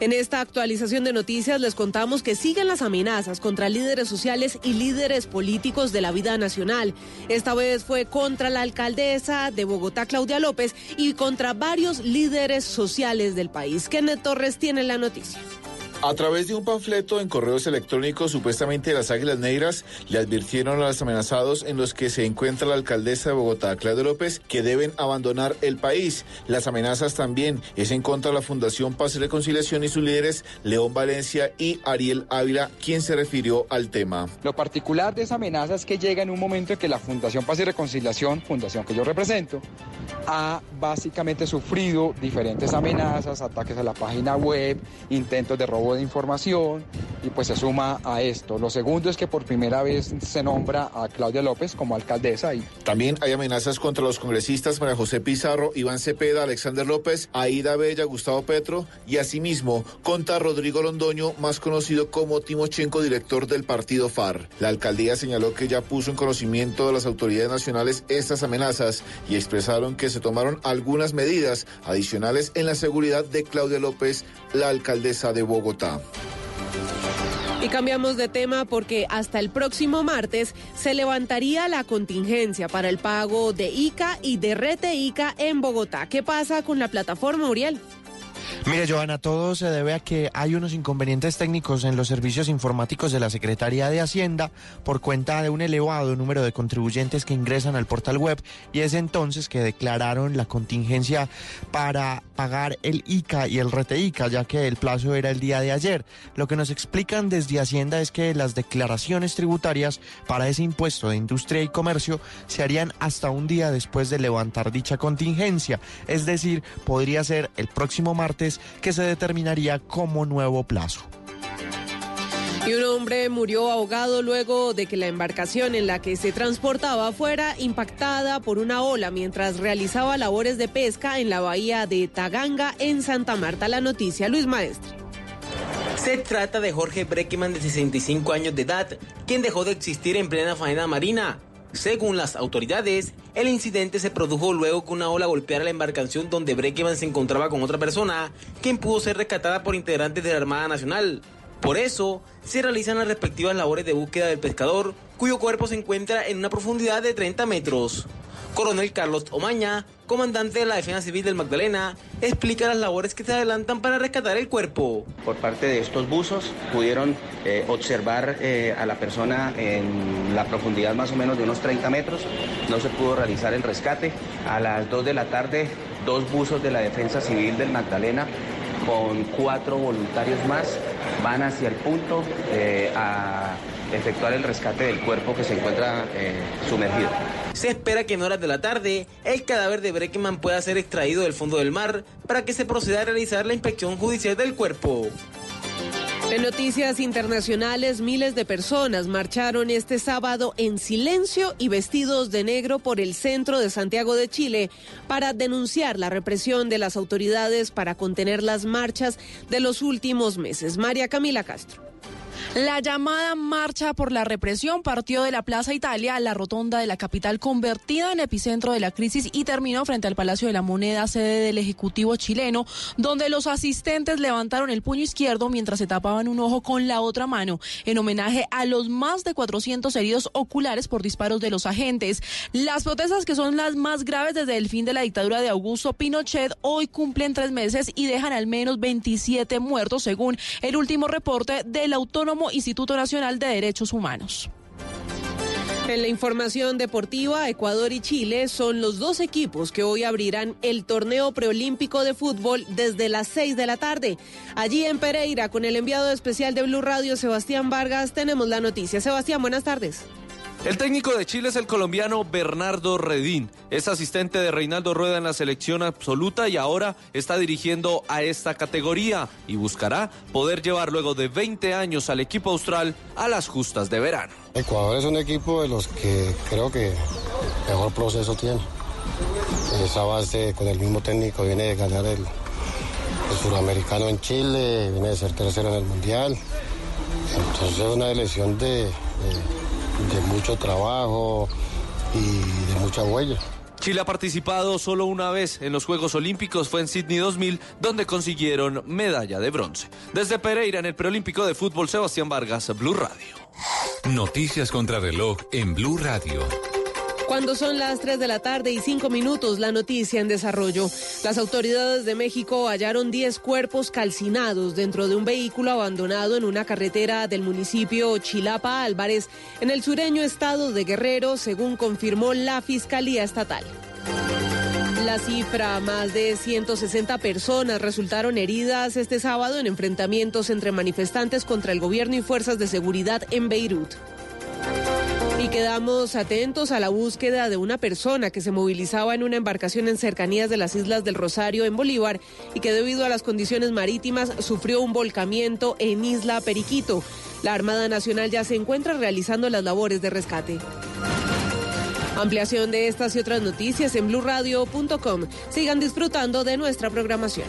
En esta actualización de noticias les contamos que siguen las amenazas contra líderes sociales y líderes políticos de la vida nacional. Esta vez fue contra la alcaldesa de Bogotá, Claudia López, y contra varios líderes sociales del país. Kenneth Torres tiene la noticia. A través de un panfleto en correos electrónicos, supuestamente las Águilas Negras le advirtieron a los amenazados en los que se encuentra la alcaldesa de Bogotá, Claudia López, que deben abandonar el país. Las amenazas también es en contra de la Fundación Paz y Reconciliación y sus líderes, León Valencia y Ariel Ávila, quien se refirió al tema. Lo particular de esa amenaza es que llega en un momento en que la Fundación Paz y Reconciliación, fundación que yo represento, ha básicamente sufrido diferentes amenazas, ataques a la página web, intentos de robo de información y pues se suma a esto. Lo segundo es que por primera vez se nombra a Claudia López como alcaldesa. Y... También hay amenazas contra los congresistas María José Pizarro, Iván Cepeda, Alexander López, Aida Bella, Gustavo Petro y asimismo contra Rodrigo Londoño, más conocido como Timochenko, director del partido FAR. La alcaldía señaló que ya puso en conocimiento de las autoridades nacionales estas amenazas y expresaron que se tomaron algunas medidas adicionales en la seguridad de Claudia López, la alcaldesa de Bogotá. Y cambiamos de tema porque hasta el próximo martes se levantaría la contingencia para el pago de ICA y de Rete ICA en Bogotá. ¿Qué pasa con la plataforma, Uriel? Mire, Joana, todo se debe a que hay unos inconvenientes técnicos en los servicios informáticos de la Secretaría de Hacienda por cuenta de un elevado número de contribuyentes que ingresan al portal web y es entonces que declararon la contingencia para pagar el ICA y el rete ICA, ya que el plazo era el día de ayer. Lo que nos explican desde Hacienda es que las declaraciones tributarias para ese impuesto de industria y comercio se harían hasta un día después de levantar dicha contingencia, es decir, podría ser el próximo martes que se determinaría como nuevo plazo. Y un hombre murió ahogado luego de que la embarcación en la que se transportaba fuera impactada por una ola mientras realizaba labores de pesca en la bahía de Taganga, en Santa Marta. La noticia, Luis Maestre. Se trata de Jorge Breckman, de 65 años de edad, quien dejó de existir en plena faena marina. Según las autoridades, el incidente se produjo luego que una ola golpeara la embarcación donde Breckman se encontraba con otra persona, quien pudo ser rescatada por integrantes de la Armada Nacional. Por eso, se realizan las respectivas labores de búsqueda del pescador, cuyo cuerpo se encuentra en una profundidad de 30 metros. Coronel Carlos Omaña, comandante de la Defensa Civil del Magdalena, explica las labores que se adelantan para rescatar el cuerpo. Por parte de estos buzos pudieron eh, observar eh, a la persona en la profundidad más o menos de unos 30 metros. No se pudo realizar el rescate. A las 2 de la tarde, dos buzos de la Defensa Civil del Magdalena con cuatro voluntarios más van hacia el punto eh, a efectuar el rescate del cuerpo que se encuentra eh, sumergido. Se espera que en horas de la tarde el cadáver de Breckman pueda ser extraído del fondo del mar para que se proceda a realizar la inspección judicial del cuerpo. En noticias internacionales, miles de personas marcharon este sábado en silencio y vestidos de negro por el centro de Santiago de Chile para denunciar la represión de las autoridades para contener las marchas de los últimos meses. María Camila Castro. La llamada marcha por la represión partió de la Plaza Italia a la rotonda de la capital convertida en epicentro de la crisis y terminó frente al Palacio de la Moneda, sede del Ejecutivo chileno, donde los asistentes levantaron el puño izquierdo mientras se tapaban un ojo con la otra mano, en homenaje a los más de 400 heridos oculares por disparos de los agentes. Las protestas, que son las más graves desde el fin de la dictadura de Augusto Pinochet, hoy cumplen tres meses y dejan al menos 27 muertos, según el último reporte del Autónomo Instituto Nacional de Derechos Humanos. En la información deportiva, Ecuador y Chile son los dos equipos que hoy abrirán el torneo preolímpico de fútbol desde las 6 de la tarde. Allí en Pereira, con el enviado especial de Blue Radio, Sebastián Vargas, tenemos la noticia. Sebastián, buenas tardes. El técnico de Chile es el colombiano Bernardo Redín. Es asistente de Reinaldo Rueda en la selección absoluta y ahora está dirigiendo a esta categoría y buscará poder llevar luego de 20 años al equipo austral a las justas de verano. Ecuador es un equipo de los que creo que mejor proceso tiene. Esa base con el mismo técnico viene de ganar el, suramericano en Chile, viene de ser tercero en el mundial. Entonces es una elección de de mucho trabajo y de mucha huella. Chile ha participado solo una vez en los Juegos Olímpicos, fue en Sydney 2000, donde consiguieron medalla de bronce. Desde Pereira, en el preolímpico de fútbol, Sebastián Vargas, Blue Radio. Noticias contra reloj en Blue Radio. Cuando son las 3 de la tarde y 5 minutos, la noticia en desarrollo. Las autoridades de México hallaron 10 cuerpos calcinados dentro de un vehículo abandonado en una carretera del municipio Chilapa Álvarez, en el sureño estado de Guerrero, según confirmó la Fiscalía Estatal. La cifra, más de 160 personas resultaron heridas este sábado en enfrentamientos entre manifestantes contra el gobierno y fuerzas de seguridad en Beirut. Y quedamos atentos a la búsqueda de una persona que se movilizaba en una embarcación en cercanías de las Islas del Rosario en Bolívar y que debido a las condiciones marítimas sufrió un volcamiento en Isla Periquito. La Armada Nacional ya se encuentra realizando las labores de rescate. Ampliación de estas y otras noticias en blurradio.com. Sigan disfrutando de nuestra programación.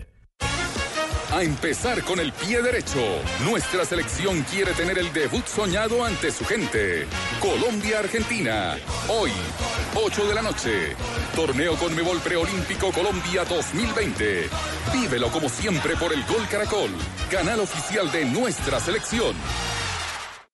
A empezar con el pie derecho. Nuestra selección quiere tener el debut soñado ante su gente. Colombia-Argentina. Hoy, 8 de la noche. Torneo Conmebol Preolímpico Colombia 2020. Vívelo como siempre por el Gol Caracol, canal oficial de nuestra selección.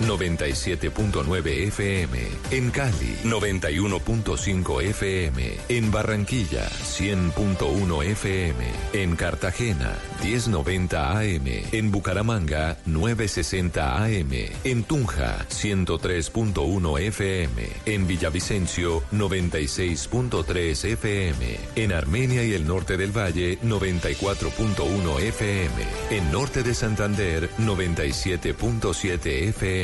97.9 FM. En Cali, 91.5 FM. En Barranquilla, 100.1 FM. En Cartagena, 1090 AM. En Bucaramanga, 960 AM. En Tunja, 103.1 FM. En Villavicencio, 96.3 FM. En Armenia y el norte del Valle, 94.1 FM. En norte de Santander, 97.7 FM.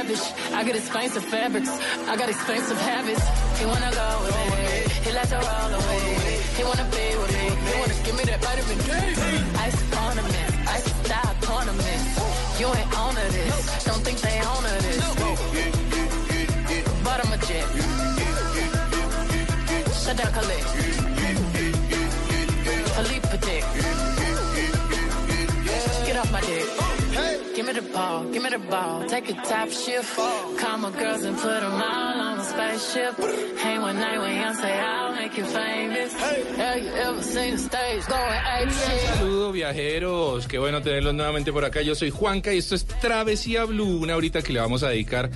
Lavish. I got expensive fabrics. I got expensive habits. He wanna go me. He likes to roll away. He wanna be with me. He wanna give me that vitamin D. Ice ornament. Ice style ornament. You ain't on to this. Don't think they own to this. But I'm a jet. Shut down, Khalid. Ball, the ball. Take a top shift. Call my girls and put them all on a spaceship. Hang one night when young say I'll make you famous. Have you ever seen the stage going? Saludos viajeros, qué bueno tenerlos nuevamente por acá. Yo soy Juanca y esto es Travesía Blue, una horita que le vamos a dedicar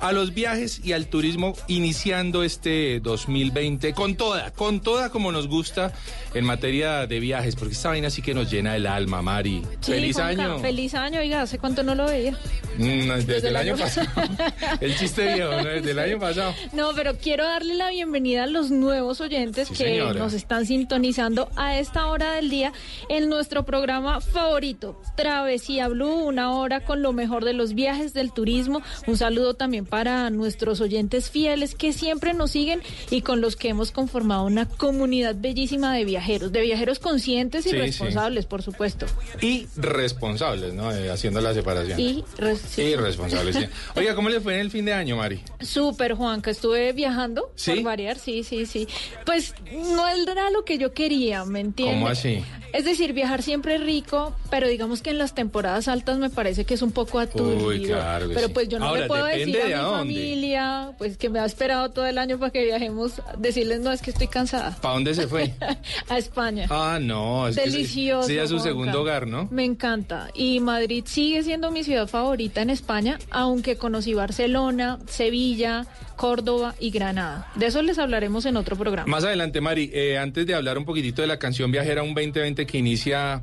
a los viajes y al turismo iniciando este 2020 con toda, con toda como nos gusta en materia de viajes, porque esta vaina sí que nos llena el alma, Mari. Sí, Feliz Juanca, año. Feliz año, oiga, ¿hace cuánto no lo veía? Mm, desde, Desde el año pasado. el chiste viejo, ¿no? Desde el año pasado. No, pero quiero darle la bienvenida a los nuevos oyentes Sí, que señora. nos están sintonizando a esta hora del día en nuestro programa favorito, Travesía Blue, una hora con lo mejor de los viajes del turismo. Un saludo también para nuestros oyentes fieles que siempre nos siguen y con los que hemos conformado una comunidad bellísima de viajeros, de viajeros conscientes y Sí, sí. responsables, por supuesto. Y responsables, ¿no? Eh, haciendo la separación. Y res- sí. Y responsables, sí. Oiga, ¿cómo le fue en el fin de año, Mari? Súper, Juanca. Estuve viajando, ¿Sí? por variar, sí, sí, sí. Pues no era lo que yo quería, ¿me entiendes? ¿Cómo así? Es decir, viajar siempre es rico, pero digamos que en las temporadas altas me parece que es un poco aturdido. Uy, claro que pero sí. pues yo no Ahora, le puedo decir a de mi a dónde. familia, pues que me ha esperado todo el año para que viajemos, decirles no, es que estoy cansada. ¿Para dónde se fue? a España. Ah, no. Es que Delicioso. ya es su Juanca. segundo hogar, ¿no? Me encanta. Y Madrid sigue siendo mi ciudad favorita en España, aunque conocí Barcelona, Sevilla, Córdoba y Granada. De eso les hablaremos en otro programa. Más adelante, Mari, eh, antes de hablar un poquitito de la canción Viajera un 2020 que inicia,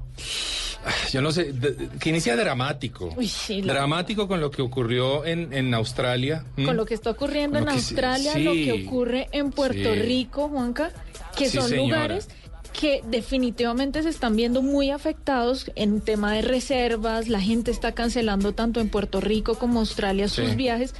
yo no sé, que inicia dramático. Uy, sí, lo- Dramático con lo que ocurrió en, en Australia. Con lo que está ocurriendo en Australia, sí. lo que ocurre en Puerto Sí. Rico, Juanca, que son señora. lugares que definitivamente se están viendo muy afectados en tema de reservas, la gente está cancelando tanto en Puerto Rico como Australia sus Sí. viajes,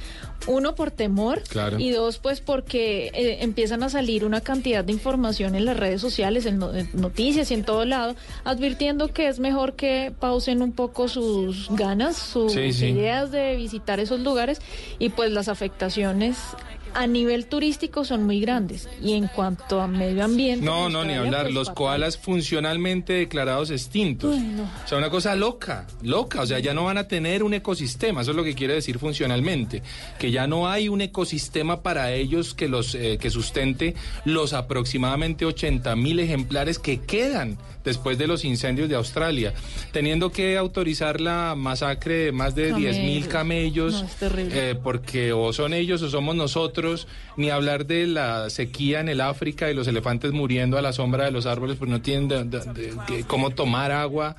uno por temor Claro. y dos pues porque eh, empiezan a salir una cantidad de información en las redes sociales, en, no- en noticias y en todo lado, advirtiendo que es mejor que pausen un poco sus ganas, sus Sí, sí. ideas de visitar esos lugares y pues las afectaciones a nivel turístico son muy grandes y en cuanto a medio ambiente No, en no, ni hablar. pues, Los koalas funcionalmente declarados extintos. Uy, no. O sea, una cosa loca, loca. O sea, ya no van a tener un ecosistema. Eso es lo que quiere decir funcionalmente. Que ya no hay un ecosistema para ellos que los eh, que sustente los aproximadamente 80 mil ejemplares que quedan después de los incendios de Australia, teniendo que autorizar la masacre de más de 10 mil Camellos. camellos, No, es terrible. eh, porque o son ellos o somos nosotros, ni hablar de la sequía en el África y los elefantes muriendo a la sombra de los árboles, pues no tienen cómo tomar agua.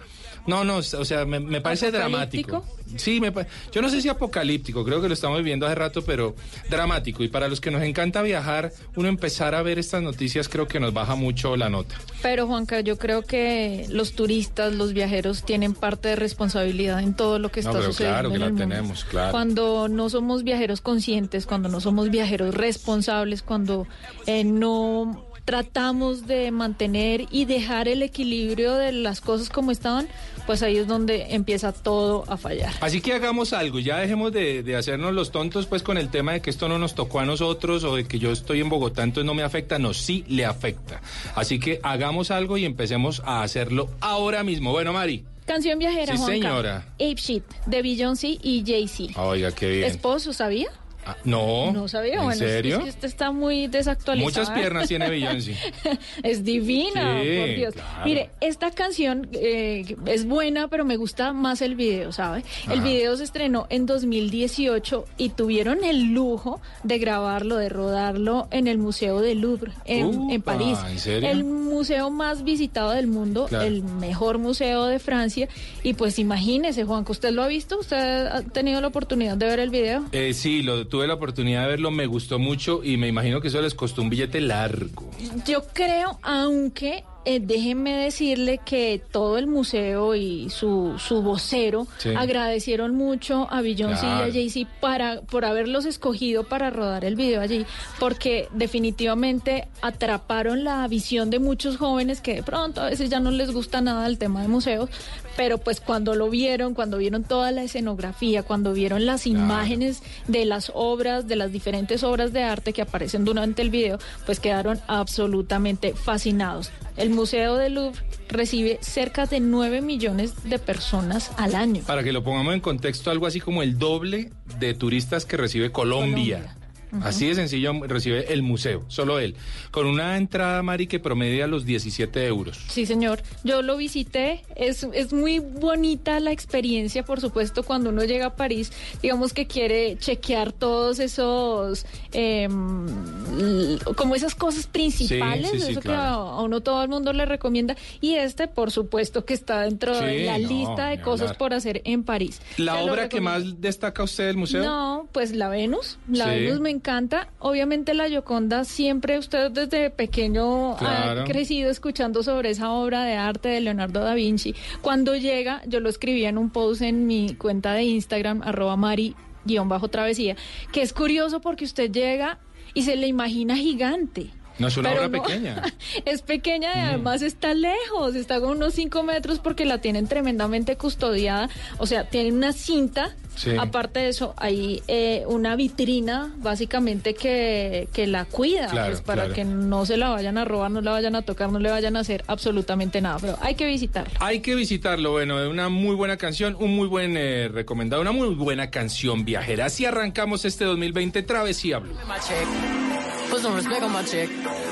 No, no, o sea, me, me parece dramático. Sí, me, pa- yo no sé si apocalíptico, creo que lo estamos viviendo hace rato, pero dramático. Y para los que nos encanta viajar, uno empezar a ver estas noticias creo que nos baja mucho la nota. Pero Juanca, yo creo que los turistas, los viajeros tienen parte de responsabilidad en todo lo que No, está pero sucediendo claro que en la el mundo. tenemos, claro. Cuando no somos viajeros conscientes, cuando no somos viajeros responsables, cuando eh, no tratamos de mantener y dejar el equilibrio de las cosas como estaban, pues ahí es donde empieza todo a fallar. Así que hagamos algo, ya dejemos de, de hacernos los tontos pues con el tema de que esto no nos tocó a nosotros o de que yo estoy en Bogotá entonces no me afecta, no, sí le afecta. Así que hagamos algo y empecemos a hacerlo ahora mismo. Bueno, Mari. Canción viajera, Sí, Juanca. señora. Ape Shit, de Beyoncé y Jay-Z. Oiga, qué bien. Esposo, ¿sabía? Ah, no. No sabía, ¿En bueno, serio? es que usted está muy desactualizado. Muchas piernas tiene Beyoncé. es divina, Sí, por Dios. claro. Mire, esta canción eh, es buena, pero me gusta más el video, ¿sabe? El video se estrenó en 2018 y tuvieron el lujo de grabarlo, de rodarlo en el Museo del Louvre, en, París. ¿en serio? El museo más visitado del mundo, Claro. el mejor museo de Francia. Y pues imagínese, Juan, que usted lo ha visto, usted ha tenido la oportunidad de ver el video. Eh, sí, lo, tuve la oportunidad de verlo, me gustó mucho y me imagino que eso les costó un billete largo. Yo creo, aunque eh, déjenme decirle que todo el museo y su, su vocero Sí. agradecieron mucho a Beyoncé Claro. y a Jay-Z para, por haberlos escogido para rodar el video allí, porque definitivamente atraparon la visión de muchos jóvenes que de pronto a veces ya no les gusta nada el tema de museos, pero pues cuando lo vieron, cuando vieron toda la escenografía, cuando vieron las imágenes de las obras, de las diferentes obras de arte que aparecen durante el video, pues quedaron absolutamente fascinados. El Museo del Louvre recibe cerca de 9 millones de personas al año. Para que lo pongamos en contexto, algo así como el doble de turistas que recibe Colombia. Así de sencillo recibe el museo, solo él. Con una entrada, Mari, que promedia los 17 euros. Sí, señor. Yo lo visité. Es, es muy bonita la experiencia, por supuesto, cuando uno llega a París. Digamos que quiere chequear todos esos, em, como esas cosas principales, Sí, sí, sí, eso que claro. a, a uno todo el mundo le recomienda. Y este, por supuesto, que está dentro de la no, lista de cosas hablar. por hacer en París. ¿La Se obra que más destaca usted del museo? No, pues la Venus. La. Venus me encanta. Obviamente la Gioconda, siempre usted desde pequeño Claro. ha crecido escuchando sobre esa obra de arte de Leonardo da Vinci. Cuando llega, yo lo escribí en un post en mi cuenta de Instagram, arroba mari guion bajo travesía, que es curioso porque usted llega y se le imagina gigante. No es una Pero obra no. pequeña. Es pequeña y además está lejos, está con unos 5 metros porque la tienen tremendamente custodiada. O sea, tiene una cinta. Sí. Aparte de eso, hay eh, una vitrina básicamente que, que la cuida, Claro, pues, para claro. que no se la vayan a robar, no la vayan a tocar, no le vayan a hacer absolutamente nada. Pero hay que visitarla. Hay que visitarlo, bueno, es una muy buena canción, un muy buen eh, recomendado, una muy buena canción viajera. Así arrancamos este 2020 Travesía Blue.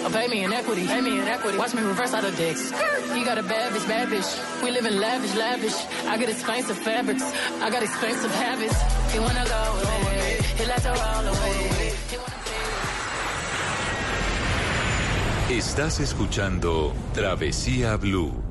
Pay me in equity. Pay me in equity. Watch me reverse out of dicks. You got a bad bitch, bad bitch. We live in lavish, lavish. I got expensive fabrics. I got expensive habits. You wanna go away. You like to roll away. Estás escuchando Travesía Blue.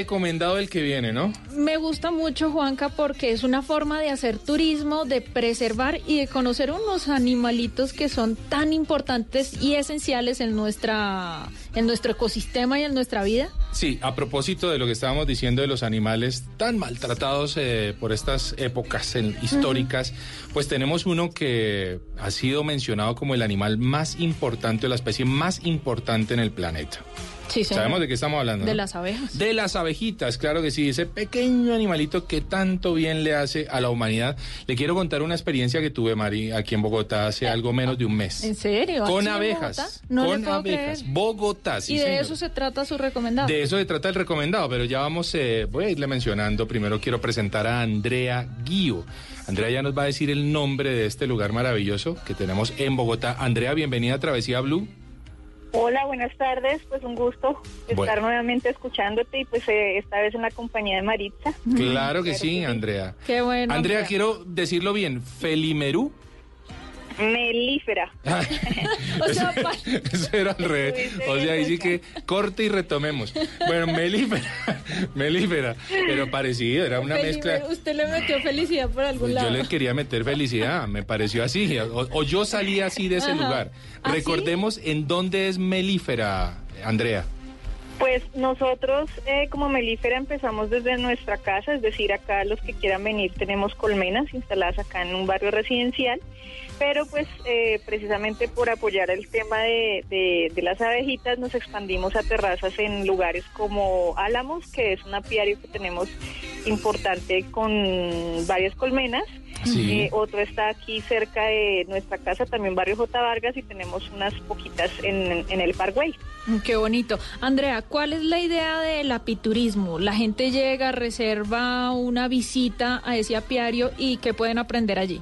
Recomendado el que viene, ¿no? Me gusta mucho, Juanca, porque es una forma de hacer turismo, de preservar y de conocer unos animalitos que son tan importantes y esenciales en nuestra en nuestro ecosistema y en nuestra vida. Sí, a propósito de lo que estábamos diciendo de los animales tan maltratados eh, por estas épocas en- históricas, pues tenemos uno que ha sido mencionado como el animal más importante, la especie más importante en el planeta. Sí. ¿Sabemos de qué estamos hablando? De no? las abejas. De las abejitas, claro que sí, ese pequeño animalito que tanto bien le hace a la humanidad. Le quiero contar una experiencia que tuve, Mari, aquí en Bogotá hace algo menos de un mes. ¿En serio? Con ¿Aquí en abejas. No le con puedo abejas. creer. Bogotá, sí, y de señor. eso se trata su recomendado. De eso se trata el recomendado, pero ya vamos, eh, voy a irle mencionando. Primero quiero presentar a Andrea Guío. Andrea ya nos va a decir el nombre de este lugar maravilloso que tenemos en Bogotá. Andrea, bienvenida a Travesía Blue. Hola, buenas tardes. Pues un gusto estar nuevamente escuchándote y pues eh, esta vez en la compañía de Maritza. Claro que sí, Andrea. Qué bueno. Andrea, quiero decirlo bien. Felimerú. Melífera. O sea, Eso era al revés. O sea, ahí sí que corte y retomemos. Bueno, melífera. melífera. Pero parecido, era una Felipe, mezcla. Usted le metió felicidad por algún Pues lado. yo le quería meter felicidad, me pareció así. O, o yo salí así de ese Ajá. lugar. ¿Ah? Recordemos en dónde es melífera, Andrea. Pues nosotros eh, como Melífera empezamos desde nuestra casa, es decir, acá los que quieran venir tenemos colmenas instaladas acá en un barrio residencial, pero pues eh, precisamente por apoyar el tema de, de- de las abejitas nos expandimos a terrazas en lugares como Álamos, que es un apiario que tenemos importante con varias colmenas. Sí. Eh, otro está aquí cerca de nuestra casa, también barrio J. Vargas, y tenemos unas poquitas en, en el Parkway. Mm, Qué bonito. Andrea, ¿cuál es la idea del apiturismo? La gente llega, reserva una visita a ese apiario y ¿qué pueden aprender allí?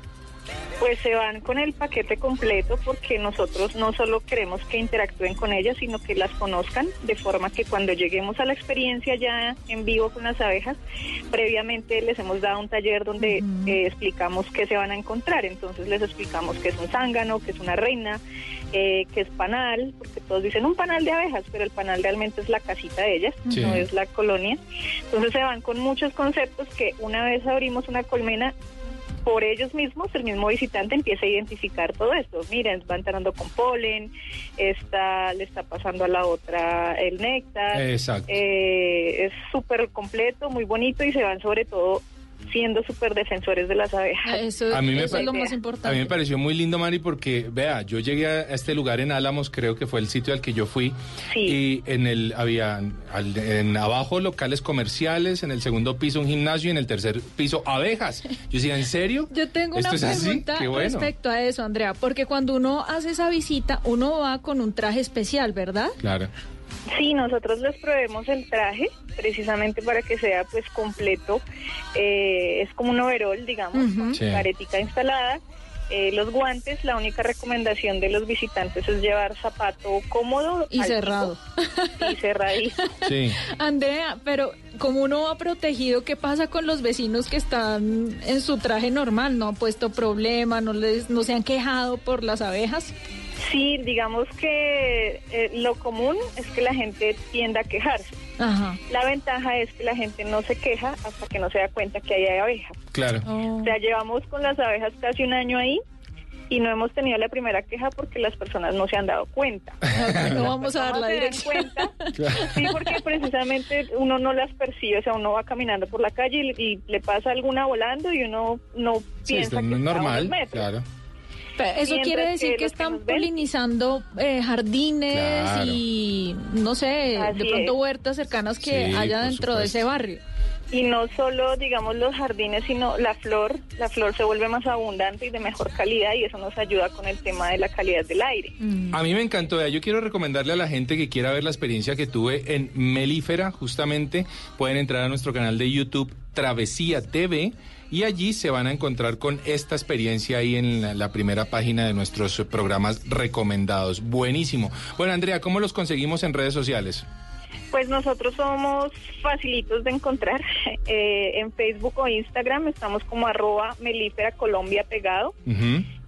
Pues se van con el paquete completo porque nosotros no solo queremos que interactúen con ellas, sino que las conozcan, de forma que cuando lleguemos a la experiencia ya en vivo con las abejas, previamente les hemos dado un taller donde eh, explicamos qué se van a encontrar. Entonces les explicamos qué es un zángano, qué es una reina, eh, qué es panal, porque todos dicen un panal de abejas, pero el panal realmente es la casita de ellas, Sí. no es la colonia. Entonces se van con muchos conceptos que una vez abrimos una colmena, por ellos mismos, el mismo visitante empieza a identificar todo esto. Miren, va entrando con polen, esta le está pasando a la otra el néctar. Exacto. Eh, es súper completo, muy bonito y se van sobre todo siendo súper defensores de las abejas. Eso, A mí me eso pa- es lo más A importante. mí me pareció muy lindo, Mari, porque, vea, yo llegué a este lugar en Álamos, creo que fue el sitio al que yo fui, y en el había al- en abajo locales comerciales, en el segundo piso un gimnasio y en el tercer piso abejas. Yo decía, ¿en serio? Yo tengo una pregunta bueno. respecto a eso, Andrea, porque cuando uno hace esa visita, uno va con un traje especial, ¿verdad? Claro. Sí, nosotros les proveemos el traje precisamente para que sea pues completo. Eh, es como un overol, digamos, con Sí. caretica instalada. Eh, los guantes, la única recomendación de los visitantes es llevar zapato cómodo Y cerrado. y cerradito. Sí. Andrea, pero como uno va protegido, ¿qué pasa con los vecinos que están en su traje normal? ¿No han puesto problema? ¿No, les, no se han quejado por las abejas? Sí, digamos que eh, lo común es que la gente tienda a quejarse. Ajá. La ventaja es que la gente no se queja hasta que no se da cuenta que ahí hay abejas. Claro. O sea, llevamos con las abejas casi un año ahí y no hemos tenido la primera queja porque las personas no se han dado cuenta. No vamos a dar la dirección. cuenta, sí, porque precisamente uno no las percibe, o sea, uno va caminando por la calle y, y le pasa alguna volando y uno no Sí, piensa esto que no es está a unos normal, metros. claro. Pero Eso Mientras quiere decir que están polinizando eh, jardines Claro. y, no sé, Así de pronto es. huertas cercanas que Sí, haya dentro de ese barrio. Y no solo, digamos, los jardines, sino la flor. La flor se vuelve más abundante y de mejor calidad y eso nos ayuda con el tema de la calidad del aire. A mí me encantó. Yo quiero recomendarle a la gente que quiera ver la experiencia que tuve en Melífera, justamente. Pueden entrar a nuestro canal de YouTube Travesía TV y allí se van a encontrar con esta experiencia ahí en la, la primera página de nuestros programas recomendados. Buenísimo. Bueno, Andrea, ¿cómo los conseguimos en redes sociales? Pues nosotros somos facilitos de encontrar. Eh, en Facebook o Instagram estamos como arroba melífera Colombia pegado.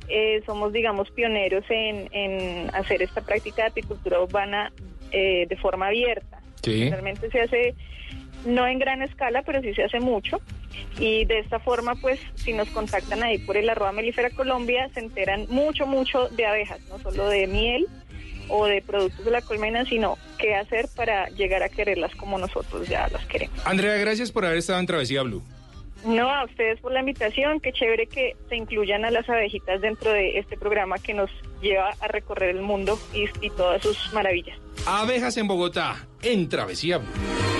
Eh, somos, digamos, pioneros en, en hacer esta práctica de apicultura urbana eh, de forma abierta. Sí. Realmente se hace, no en gran escala, pero sí se hace mucho. Y de esta forma, pues, si nos contactan ahí por el arroba melífera Colombia, se enteran mucho, mucho de abejas, no solo de miel o de productos de la colmena, sino qué hacer para llegar a quererlas como nosotros ya las queremos. Andrea, gracias por haber estado en Travesía Blue. No, a ustedes por la invitación, qué chévere que se incluyan a las abejitas dentro de este programa que nos lleva a recorrer el mundo y, y todas sus maravillas. Abejas en Bogotá, en Travesía Blue.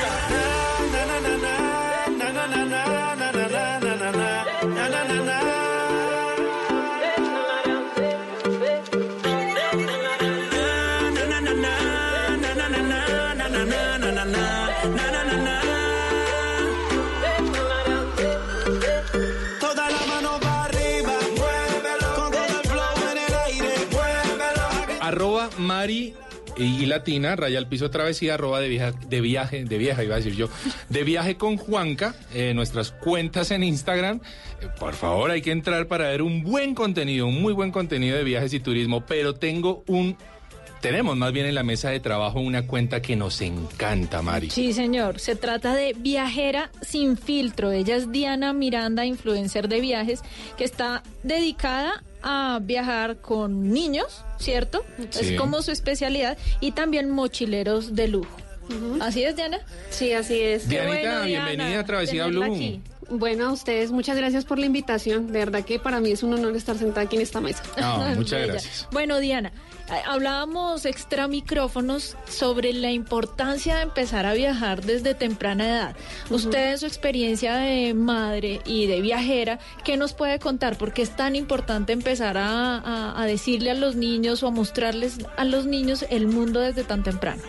Mari y Latina, raya al piso travesía, arroba de viaje, de viaje, de vieja iba a decir yo, de viaje con Juanca, eh, nuestras cuentas en Instagram. Eh, por favor, hay que entrar para ver un buen contenido, un muy buen contenido de viajes y turismo, pero tengo un, tenemos más bien en la mesa de trabajo una cuenta que nos encanta, Mari. Sí, señor. Se trata de Viajera sin filtro. Ella es Diana Miranda, influencer de viajes, que está dedicada a viajar con niños, ¿cierto? Sí. Es como su especialidad. Y también mochileros de lujo. ¿Así es, Diana? Sí, así es. Dianita, bienvenida a Travesía Blue. bueno, a ustedes muchas gracias por la invitación. De verdad que para mí es un honor estar sentada aquí en esta mesa. Ah, muchas gracias. Bueno, Diana, hablábamos extra micrófonos sobre la importancia de empezar a viajar desde temprana edad. Usted en su experiencia de madre y de viajera, ¿qué nos puede contar? ¿Por qué es tan importante empezar a, a- a decirle a los niños o a mostrarles a los niños el mundo desde tan temprano?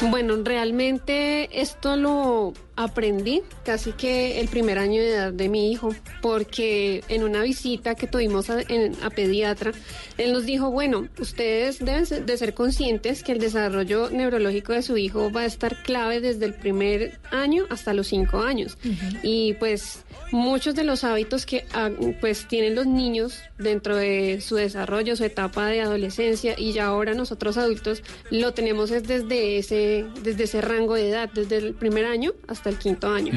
Bueno, realmente esto lo aprendí casi que el primer año de edad de mi hijo, porque en una visita que tuvimos a, en- a pediatra, él nos dijo, bueno, ustedes deben de ser conscientes que el desarrollo neurológico de su hijo va a estar clave desde el primer año hasta los cinco años. Y pues muchos de los hábitos que ah, pues tienen los niños dentro de su desarrollo, su etapa de adolescencia y ya ahora nosotros adultos lo tenemos es desde ese desde ese rango de edad, desde el primer año hasta el quinto año.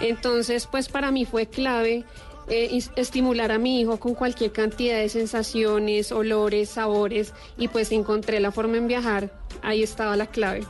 Entonces, pues para mí fue clave eh, estimular a mi hijo con cualquier cantidad de sensaciones, olores, sabores y pues encontré la forma en viajar, ahí estaba la clave.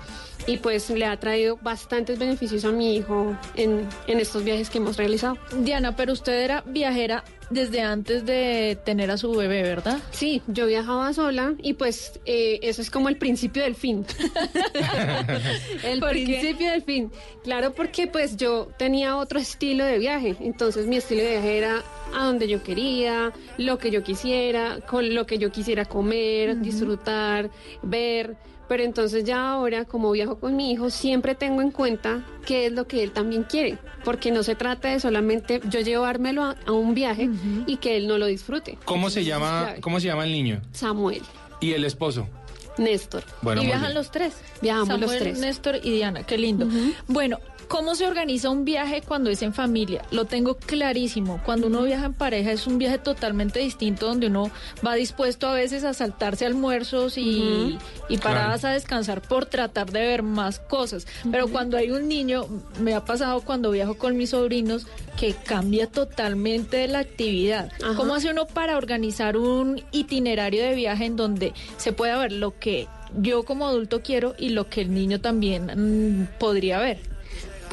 Y pues le ha traído bastantes beneficios a mi hijo en, en estos viajes que hemos realizado. Diana, pero usted era viajera desde antes de tener a su bebé, ¿verdad? Sí, yo viajaba sola y pues eh, eso es como el principio del fin. el ¿Por qué? principio del fin. Claro, porque pues yo tenía otro estilo de viaje. Entonces mi estilo de viaje era a donde yo quería, lo que yo quisiera, con lo que yo quisiera comer, disfrutar, ver. Pero entonces ya ahora, como viajo con mi hijo, siempre tengo en cuenta qué es lo que él también quiere. Porque no se trata de solamente yo llevármelo a, a un viaje y que él no lo disfrute. ¿Cómo se llama, cómo se llama el niño? Samuel, Y el esposo. Néstor. Bueno, y viajan bien. los tres. Viajamos Samuel, los tres. Néstor y Diana, qué lindo. Bueno, ¿cómo se organiza un viaje cuando es en familia? Lo tengo clarísimo. Cuando uno viaja en pareja es un viaje totalmente distinto donde uno va dispuesto a veces a saltarse almuerzos y, y paradas a descansar por tratar de ver más cosas. Pero cuando hay un niño, me ha pasado cuando viajo con mis sobrinos, que cambia totalmente la actividad. ¿Cómo hace uno para organizar un itinerario de viaje en donde se pueda ver lo que yo como adulto quiero y lo que el niño también mm, podría ver?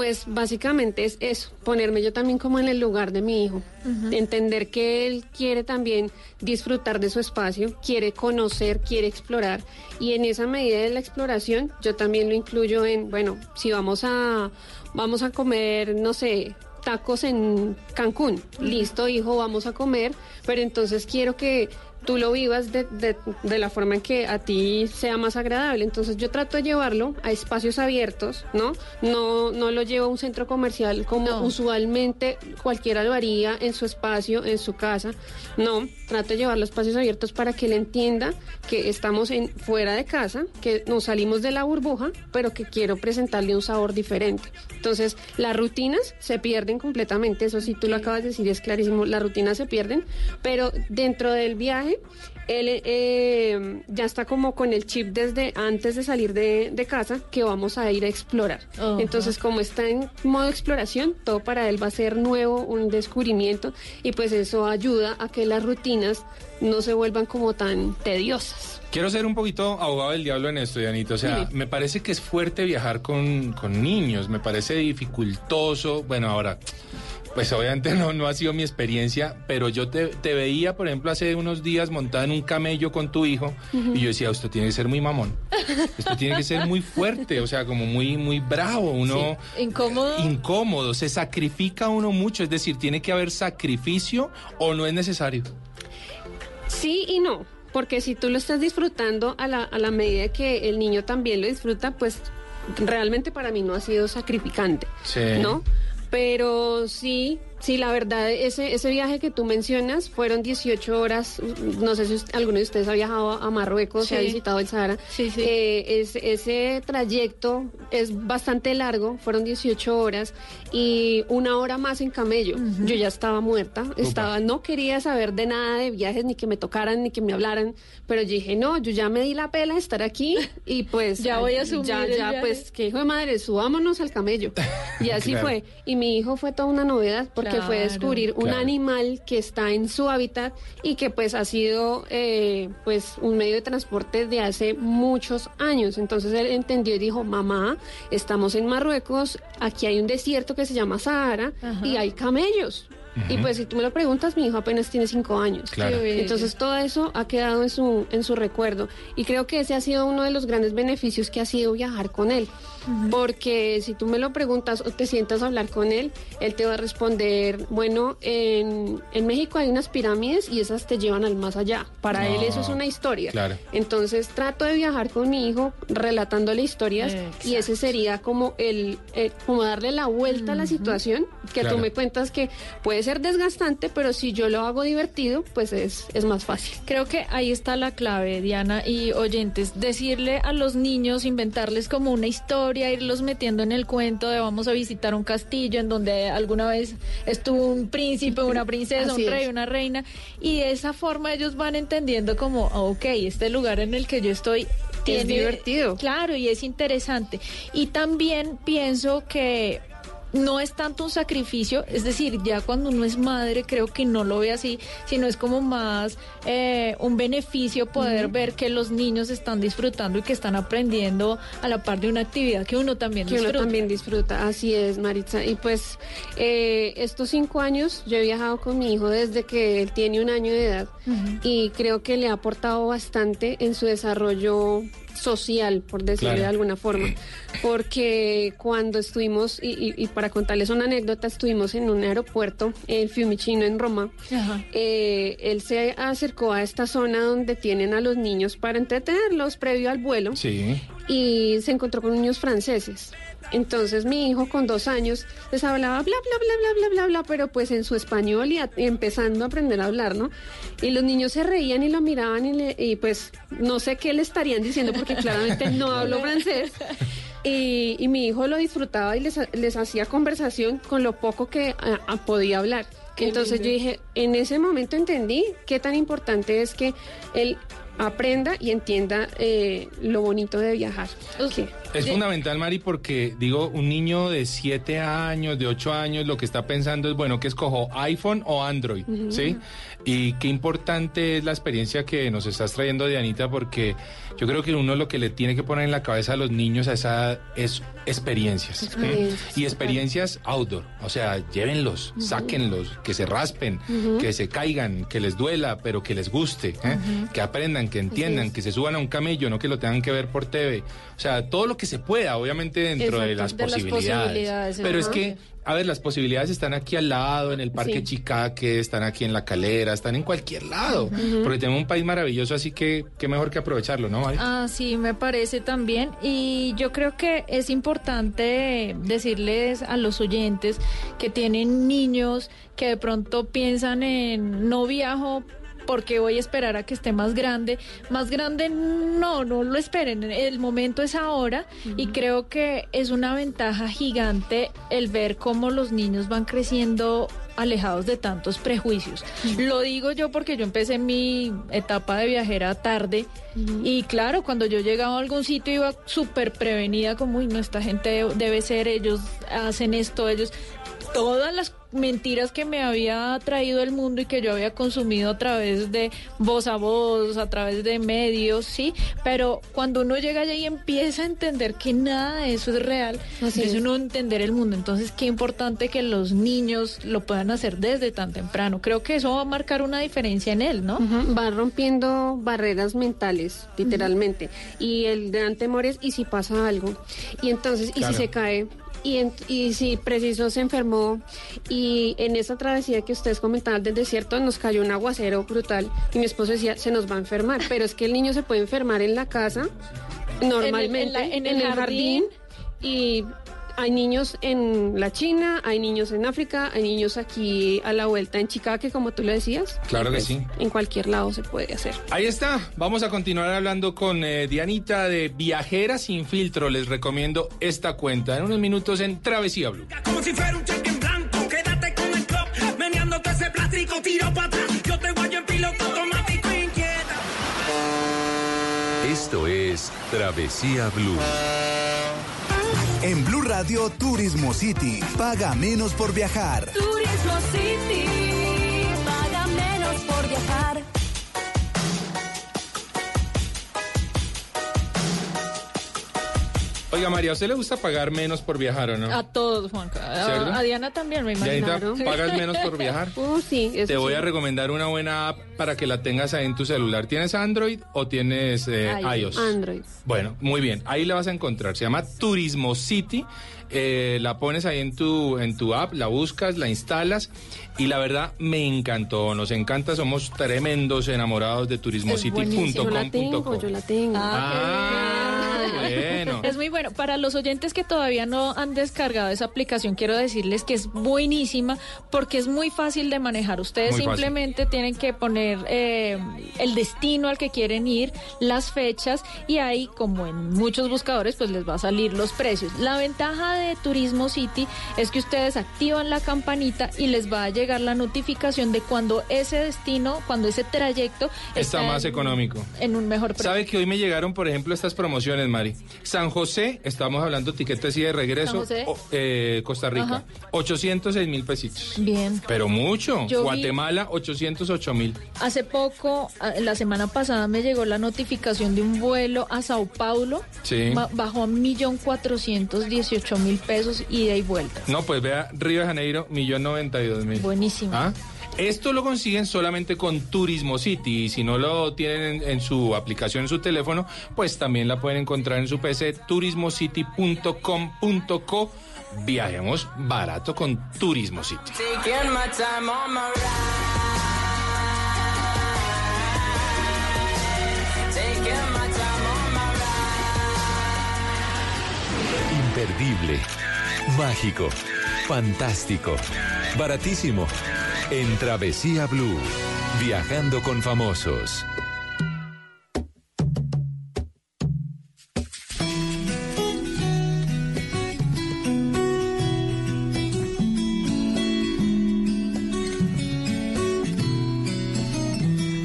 Pues básicamente es eso, ponerme yo también como en el lugar de mi hijo, entender que él quiere también disfrutar de su espacio, quiere conocer, quiere explorar. Y en esa medida de la exploración yo también lo incluyo en, bueno, si vamos a vamos a comer, no sé, tacos en Cancún, listo hijo, vamos a comer, pero entonces quiero que tú lo vivas de, de- de la forma en que a ti sea más agradable. Entonces yo trato de llevarlo a espacios abiertos, ¿no? No, no lo llevo a un centro comercial como usualmente cualquiera lo haría en su espacio, en su casa. No, trato de llevarlo a espacios abiertos para que él entienda que estamos en, fuera de casa, que nos salimos de la burbuja, pero que quiero presentarle un sabor diferente. Entonces las rutinas se pierden completamente, eso sí tú lo acabas de decir, es clarísimo, las rutinas se pierden, pero dentro del viaje él eh, ya está como con el chip desde antes de salir de, de casa que vamos a ir a explorar. Entonces, como está en modo exploración, todo para él va a ser nuevo, un descubrimiento, y pues eso ayuda a que las rutinas no se vuelvan como tan tediosas. Quiero ser un poquito abogado del diablo en esto, Dianito. O sea, me parece que es fuerte viajar con, con niños, me parece dificultoso. Bueno, ahora, pues obviamente no, no ha sido mi experiencia, pero yo te, te veía, por ejemplo, hace unos días montada en un camello con tu hijo y yo decía, esto tiene que ser muy mamón. Esto tiene que ser muy fuerte, o sea, como muy, muy bravo, uno... Incómodo. Incómodo, se sacrifica uno mucho, es decir, tiene que haber sacrificio o no es necesario. Sí y no, porque si tú lo estás disfrutando a la, a la medida que el niño también lo disfruta, pues realmente para mí no ha sido sacrificante, Sí. ¿no? Pero sí, sí, la verdad, ese, ese viaje que tú mencionas fueron 18 horas, no sé si us- alguno de ustedes ha viajado a Marruecos, Sí. ha visitado el Sahara. Eh, es- ese trayecto es bastante largo, fueron 18 horas y una hora más en camello. Yo ya estaba muerta, estaba, no quería saber de nada de viajes, ni que me tocaran, ni que me hablaran, pero yo dije, no, yo ya me di la pela de estar aquí y pues Ya voy a asumir ya, el ya, viaje. pues, que hijo de madre, subámonos al camello. Y así Claro. fue. Y mi hijo fue toda una novedad porque que fue descubrir un Claro. animal que está en su hábitat y que pues ha sido eh, pues un medio de transporte de hace muchos años. Entonces él entendió y dijo, mamá, estamos en Marruecos, aquí hay un desierto que se llama Sahara Ajá. y hay camellos. Y pues si tú me lo preguntas, mi hijo apenas tiene cinco años. Claro. Entonces todo eso ha quedado en su, en su recuerdo. Y creo que ese ha sido uno de los grandes beneficios que ha sido viajar con él. Porque si tú me lo preguntas o te sientas a hablar con él, él te va a responder, bueno, en, en México hay unas pirámides y esas te llevan al más allá. Para él eso es una historia. claro. Entonces trato de viajar con mi hijo relatándole historias y ese sería como el, el- como darle la vuelta a la situación, que Claro. tú me cuentas que puede ser desgastante, pero si yo lo hago divertido, pues es, es más fácil. Creo que ahí está la clave, Diana y oyentes. Decirle a los niños, inventarles como una historia, irlos metiendo en el cuento de vamos a visitar un castillo en donde alguna vez estuvo un príncipe, una princesa, Así un rey, es. una reina. Y de esa forma ellos van entendiendo como, ok, este lugar en el que yo estoy tiene... divertido. Claro, y es interesante. Y también pienso que no es tanto un sacrificio, es decir, ya cuando uno es madre creo que no lo ve así, sino es como más eh, un beneficio poder ver que los niños están disfrutando y que están aprendiendo a la par de una actividad que uno también que uno disfruta. también disfruta, así es, Maritza. Y pues eh, estos cinco años yo he viajado con mi hijo desde que él tiene un año de edad y creo que le ha aportado bastante en su desarrollo social, por decirlo Claro. de alguna forma, porque cuando estuvimos, y, y- y para contarles una anécdota, estuvimos en un aeropuerto, en Fiumicino, en Roma, eh, él se acercó a esta zona donde tienen a los niños para entretenerlos previo al vuelo Sí. y se encontró con niños franceses. Entonces mi hijo con dos años les hablaba bla, bla, bla, bla, bla, bla, bla, pero pues en su español y, a- y empezando a aprender a hablar, ¿no? Y los niños se reían y lo miraban y, le- y, pues no sé qué le estarían diciendo porque claramente no hablo francés. Y, y mi hijo lo disfrutaba y les, les hacía conversación con lo poco que podía hablar. Entonces yo dije, en ese momento entendí qué tan importante es que él aprenda y entienda eh, lo bonito de viajar. Es fundamental, Mari, porque digo, un niño de 7 años, de 8 años, lo que está pensando es, bueno, que escojo iPhone o Android. ¿sí? Y qué importante es la experiencia que nos estás trayendo, Dianita, porque yo creo que uno lo que le tiene que poner en la cabeza a los niños a esa edad es experiencias. Y experiencias outdoor, o sea, llévenlos, Ujú. sáquenlos, que se raspen, que se caigan, que les duela, pero que les guste, ¿eh? Que aprendan, que entiendan, que se suban a un camello, no que lo tengan que ver por TV. O sea, todo lo que se pueda, obviamente dentro de las de las posibilidades. Pero es que, a ver, las posibilidades están aquí al lado, en el Parque Sí. Chicaque, están aquí en La Calera, están en cualquier lado. Porque tenemos un país maravilloso, así que qué mejor que aprovecharlo, ¿no, Mari? Ah, sí, me parece también. Y yo creo que es importante decirles a los oyentes que tienen niños que de pronto piensan en no viajo porque voy a esperar a que esté más grande. Más grande no, no lo esperen. El momento es ahora y creo que es una ventaja gigante el ver cómo los niños van creciendo alejados de tantos prejuicios. Lo digo yo porque yo empecé mi etapa de viajera tarde y claro, cuando yo llegaba a algún sitio iba súper prevenida como, uy, no, esta gente debe ser, ellos hacen esto, ellos... Todas las mentiras que me había traído el mundo y que yo había consumido a través de voz a voz, a través de medios, sí, pero cuando uno llega allá y empieza a entender que nada de eso es real, Así es uno entender el mundo. Entonces, qué importante que los niños lo puedan hacer desde tan temprano. Creo que eso va a marcar una diferencia en él, ¿no? Ujú, Va rompiendo barreras mentales, literalmente. Y el gran temor es, ¿y si pasa algo? Y entonces, ¿y Claro. si se cae? Y, en- y si preciso se enfermó y en esa travesía que ustedes comentaban del desierto nos cayó un aguacero brutal y mi esposo decía se nos va a enfermar pero es que el niño se puede enfermar en la casa normalmente en la- en el el jardín. y hay niños en la China, hay niños en África, hay niños aquí a la vuelta en Chicago, como tú lo decías. Claro que Pues, sí. En cualquier lado se puede hacer. Ahí está. Vamos a continuar hablando con eh, Dianita de Viajera sin filtro. Les recomiendo esta cuenta en unos minutos en Travesía Blue. Como si fuera un cheque en blanco, quédate con el club, meneándote ese plástico, tiro para atrás. Yo te guayo en piloto automático inquieta. Esto es Travesía Blue. En Blue Radio Turismo City, paga menos por viajar. Turismo City. Oiga, María, ¿a usted le gusta pagar menos por viajar o no? A todos, Juanca. ¿Cierto? A, a Diana también, me Dianita, imagino. ¿pagas menos por viajar? Uh, sí, eso Te voy sí. a recomendar una buena app para que la tengas ahí en tu celular. ¿Tienes Android o tienes eh, iOS? Android. Bueno, muy bien. Ahí la vas a encontrar. Se llama Turismo City. Eh, la pones ahí en tu, en tu app, la buscas, la instalas y la verdad me encantó. Nos encanta, somos tremendos enamorados de Yo la tengo, yo la tengo. Ah, bueno. Es muy bueno. Para los oyentes que todavía no han descargado esa aplicación, quiero decirles que es buenísima porque es muy fácil de manejar. Ustedes Muy fácil. simplemente tienen que poner eh, el destino al que quieren ir, las fechas y ahí, como en muchos buscadores, pues les va a salir los precios. La ventaja de Turismo City es que ustedes activan la campanita y les va a llegar la notificación de cuando ese destino, cuando ese trayecto Está más en- económico. En un mejor precio. ¿Sabe que hoy me llegaron, por ejemplo, estas promociones, Mari? San José, estamos hablando tiquetes y de regreso, o- eh, Costa Rica, Ajá. 806 mil pesitos. Bien. Pero mucho. Yo Guatemala, 808 mil. Hace poco, la semana pasada, me llegó la notificación de un vuelo a Sao Paulo. Sí. Ba- Bajó a 1.418.000 pesos ida y vuelta. No, pues vea, Río de Janeiro, millón noventa y dos mil. Buenísimo. ¿Ah? Esto lo consiguen solamente con Turismo City y si no lo tienen en, en su aplicación en su teléfono, pues también la pueden encontrar en su PC turismocity.com.co. Viajemos barato con Turismo City. Imperdible, mágico, fantástico, baratísimo. En Travesía Blue, viajando con famosos.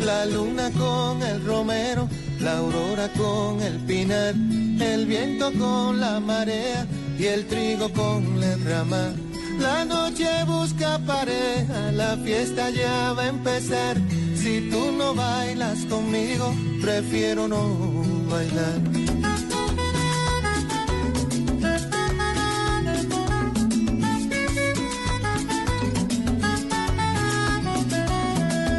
La luna con el romero, la aurora con el pinar, el viento con la marea y el trigo con la rama. La noche busca pareja, la fiesta ya va a empezar. Si tú no bailas conmigo, prefiero no bailar.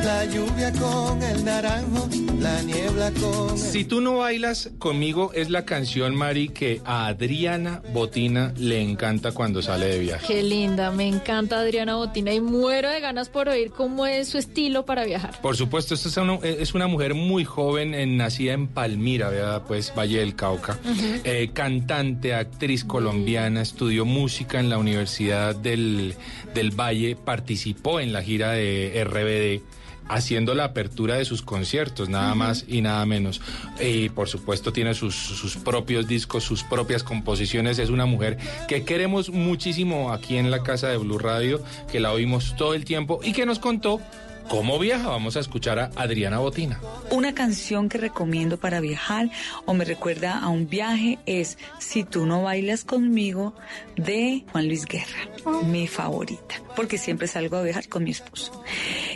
La lluvia con el naranjo, la niebla con el... Si tú no bailas conmigo es la canción, Mari, que a Adriana Botina le encanta cuando sale de viaje. Qué linda, me encanta Adriana Botina y muero de ganas por oír cómo es su estilo para viajar. Por supuesto, esta es una, es una mujer muy joven, en- nacida en Palmira, ¿verdad? Pues Valle del Cauca. Eh, cantante, actriz colombiana, estudió música en la Universidad del, del Valle, participó en la gira de RBD haciendo la apertura de sus conciertos, nada más y nada menos. Y por supuesto tiene sus, sus propios discos, sus propias composiciones. Es una mujer que queremos muchísimo aquí en la casa de Blue Radio, que la oímos todo el tiempo y que nos contó cómo viaja. Vamos a escuchar a Adriana Botina. Una canción que recomiendo para viajar o me recuerda a un viaje es Si tú no bailas conmigo de Juan Luis Guerra, mi favorita, porque siempre salgo a viajar con mi esposo.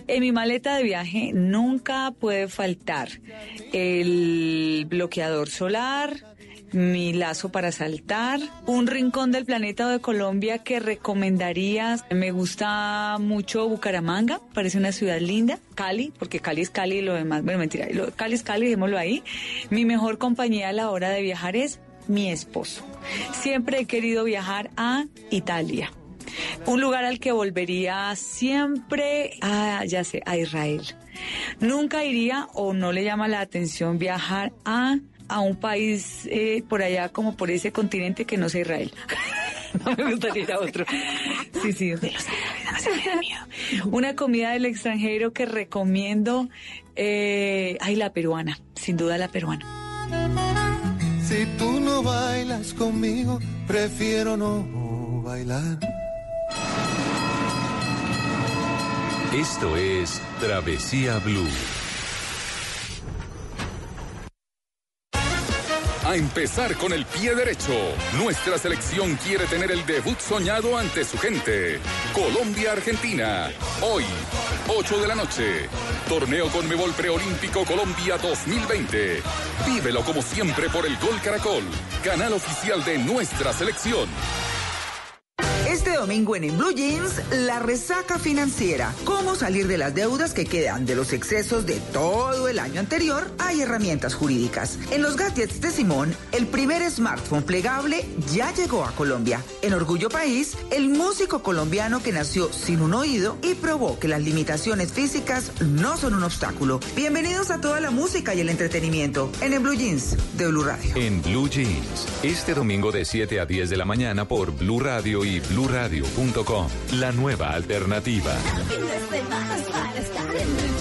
En mi maleta de viaje nunca puede faltar el bloqueador solar, mi lazo para saltar, un rincón del planeta o de Colombia que recomendarías. Me gusta mucho Bucaramanga, parece una ciudad linda. Cali, porque Cali es Cali y lo demás, bueno, mentira, Cali es Cali, dejémoslo ahí. Mi mejor compañía a la hora de viajar es mi esposo. Siempre he querido viajar a Italia. Un lugar al que volvería siempre, ah, ya sé, a Israel. Nunca iría o no le llama la atención viajar a, a un país eh, por allá como por ese continente que no sea Israel. no me gustaría ir a otro. Sí, sí. Una comida del extranjero que recomiendo, eh, ay, la peruana, sin duda la peruana. Si tú no bailas conmigo, prefiero no bailar. Esto es Travesía Blue. A empezar con el pie derecho. Nuestra selección quiere tener el debut soñado ante su gente. Colombia-Argentina. Hoy, 8 de la noche. Torneo Conmebol Preolímpico Colombia 2020. Vívelo como siempre por el Gol Caracol, canal oficial de nuestra selección. Este domingo en, En Blue Jeans, la resaca financiera. Cómo salir de las deudas que quedan de los excesos de todo el año anterior. Hay herramientas jurídicas. En los gadgets de Simón, el primer smartphone plegable ya llegó a Colombia. En Orgullo País, el músico colombiano que nació sin un oído y probó que las limitaciones físicas no son un obstáculo. Bienvenidos a toda la música y el entretenimiento en, Blue Jeans de Blue Radio. En Blue Jeans, este domingo de 7 a 10 de la mañana por Blue Radio y bluradio.com. La nueva alternativa. Accomplished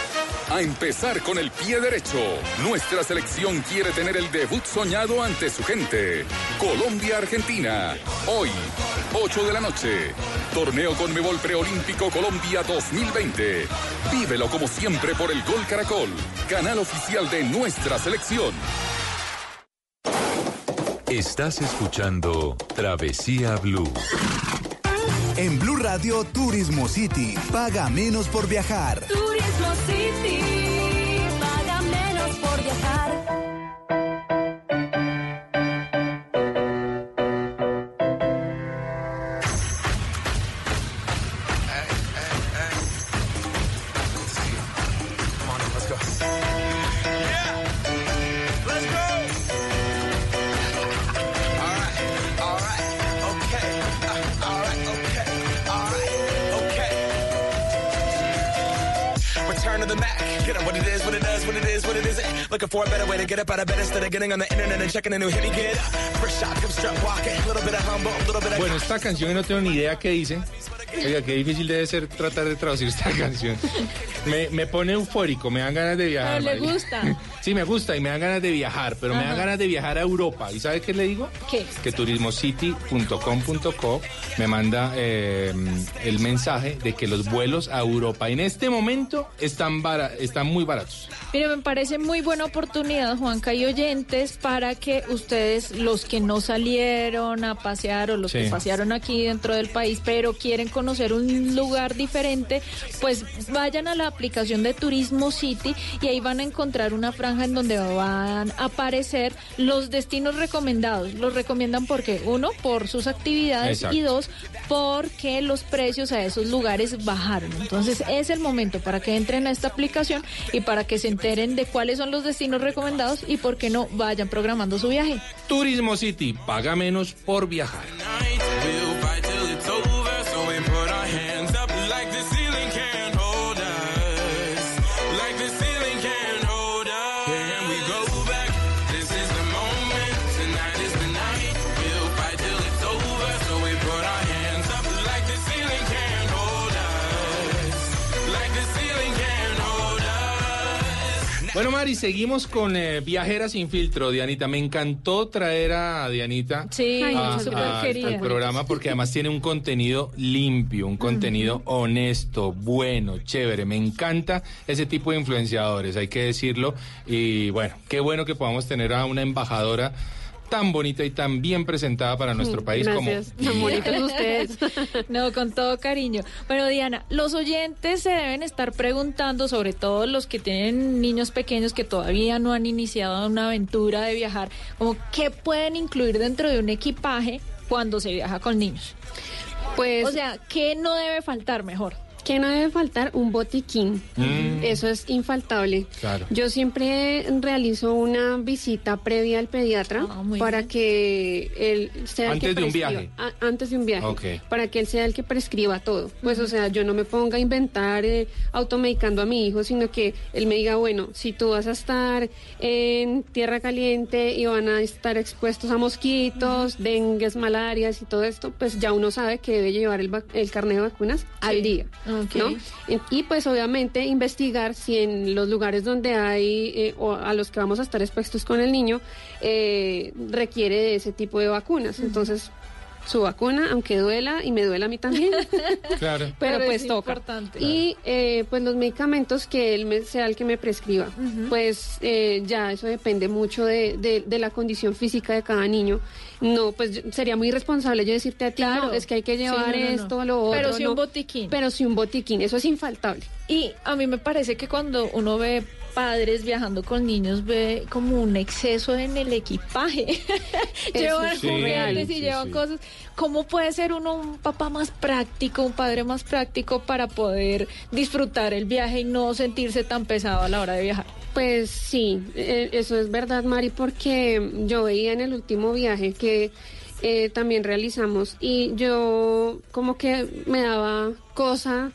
A empezar con el pie derecho. Nuestra selección quiere tener el debut soñado ante su gente. Colombia-Argentina. Hoy, 8 de la noche. Torneo Conmebol Preolímpico Colombia 2020. Vívelo como siempre por el Gol Caracol, canal oficial de nuestra selección. Estás escuchando Travesía Blue. En Blue Radio Turismo City. Paga menos por viajar. Turismo City, get up bed instead of getting on the internet and checking a new hit. Get up. Bueno, esta canción no tengo ni idea qué dice. Oiga, qué difícil debe ser tratar de traducir esta canción. Me, me pone eufórico, me dan ganas de viajar. Pero le María. gusta. Sí, me gusta y me dan ganas de viajar, pero me dan ganas de viajar a Europa. ¿Y sabe qué le digo? ¿Qué? Que turismocity.com.co me manda eh, el mensaje de que los vuelos a Europa en este momento están, bara- están muy baratos. Mire, me parece muy buena oportunidad, Juanca y oyentes, para que ustedes, los que no salieron a pasear o los que pasearon aquí dentro del país, pero quieren conocer un lugar diferente, pues vayan a la aplicación de Turismo City y ahí van a encontrar una franja en donde van a aparecer los destinos recomendados. Los recomiendan porque, uno, por sus actividades Exacto. y dos, porque los precios a esos lugares bajaron. Entonces es el momento para que entren a esta aplicación y para que se enteren de cuáles son los destinos recomendados y por qué no vayan programando su viaje. Turismo City, paga menos por viajar. Bueno, Mari, seguimos con eh, Viajera sin filtro, Dianita. Me encantó traer a Dianita Sí, a- a- querida. al programa porque además tiene un contenido limpio, un contenido honesto, bueno, chévere. Me encanta ese tipo de influenciadores, hay que decirlo. Y bueno, qué bueno que podamos tener a una embajadora tan bonita y tan bien presentada para nuestro país Gracias. como... Tan bonitos ustedes. No, con todo cariño. Bueno, Diana, los oyentes se deben estar preguntando, sobre todo los que tienen niños pequeños que todavía no han iniciado una aventura de viajar, como qué pueden incluir dentro de un equipaje cuando se viaja con niños. Pues, o sea, ¿qué no debe faltar mejor? Que no debe faltar un botiquín. Mm. Eso es infaltable. Claro. Yo siempre realizo una visita previa al pediatra para que él sea el que Antes de un prescriba- viaje. a- antes de un viaje. Para que él sea el que prescriba todo. Pues, o sea, yo no me ponga a inventar eh, automedicando a mi hijo, sino que él me diga, bueno, si tú vas a estar en tierra caliente y van a estar expuestos a mosquitos, dengues, malarias y todo esto, pues ya uno sabe que debe llevar el, el carnet de vacunas al día. ¿No? Y, y, pues obviamente investigar si en los lugares donde hay eh, o a los que vamos a estar expuestos con el niño eh, requiere de ese tipo de vacunas. Entonces, su vacuna, aunque duela y me duela a mí también. Claro. Pero, Pero pues es toca. importante. Y eh, pues los medicamentos que él me- sea el que me prescriba. Pues eh, ya eso depende mucho de, de- de la condición física de cada niño. No, pues sería muy irresponsable yo decirte a ti, no, es que hay que Sí, llevar no, no, no. esto, lo otro. Pero sí un botiquín. Pero sí un botiquín, eso es infaltable. Y a mí me parece que cuando uno ve padres viajando con niños ve como un exceso en el equipaje. llevan sí. juguetes y Sí, llevan sí. cosas. ¿Cómo puede ser uno un papá más práctico, un padre más práctico para poder disfrutar el viaje y no sentirse tan pesado a la hora de viajar? Pues sí, eh, eso es verdad, Mari, porque yo veía en el último viaje que eh, también realizamos y yo como que me daba cosa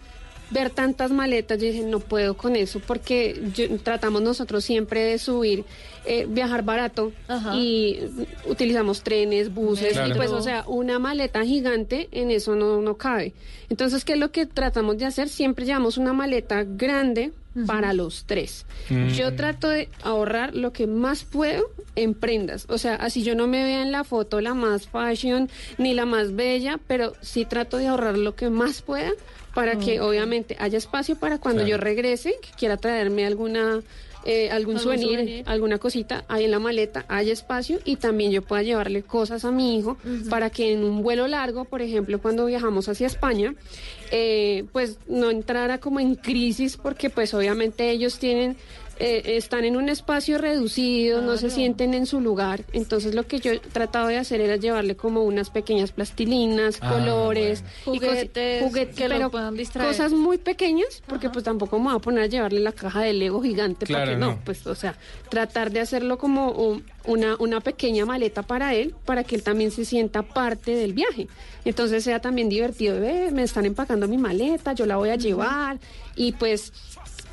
ver tantas maletas, yo dije, no puedo con eso, porque yo- tratamos nosotros siempre de subir, eh, viajar barato y utilizamos trenes, buses, Claro. y pues o sea, una maleta gigante en eso no, no cabe. Entonces, ¿qué es lo que tratamos de hacer? Siempre llevamos una maleta grande para los tres. Mm. Yo trato de ahorrar lo que más puedo en prendas. O sea, así yo no me vea en la foto la más fashion ni la más bella, pero sí trato de ahorrar lo que más pueda para que obviamente haya espacio para cuando Claro. yo regrese, que quiera traerme alguna eh, algún souvenir, souvenir. alguna cosita, ahí en la maleta haya espacio y también yo pueda llevarle cosas a mi hijo para que en un vuelo largo, por ejemplo, cuando viajamos hacia España, eh, pues no entrara como en crisis porque pues obviamente ellos tienen eh, están en un espacio reducido, no se sienten en su lugar. Entonces lo que yo trataba de hacer era llevarle como unas pequeñas plastilinas, Ah, colores, y Juguetes juguetes, que lo pero puedan distraer. cosas muy pequeñas, porque pues tampoco me voy a poner a llevarle la caja de Lego gigante, Claro, porque no, no. pues o sea, tratar de hacerlo como un- una, una pequeña maleta para él, para que él también se sienta parte del viaje. Entonces sea también divertido, ve, me están empacando mi maleta, yo la voy a llevar, y pues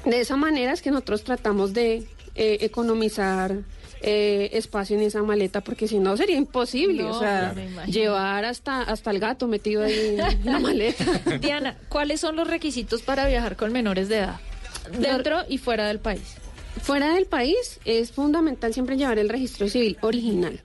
de esa manera es que nosotros tratamos de eh, economizar eh, espacio en esa maleta, porque si no sería imposible, No, o sea, me imagino. llevar hasta, hasta el gato metido ahí en la maleta. Diana, ¿cuáles son los requisitos para viajar con menores de edad? Dentro y fuera del país. Fuera del país es fundamental siempre llevar el registro civil original,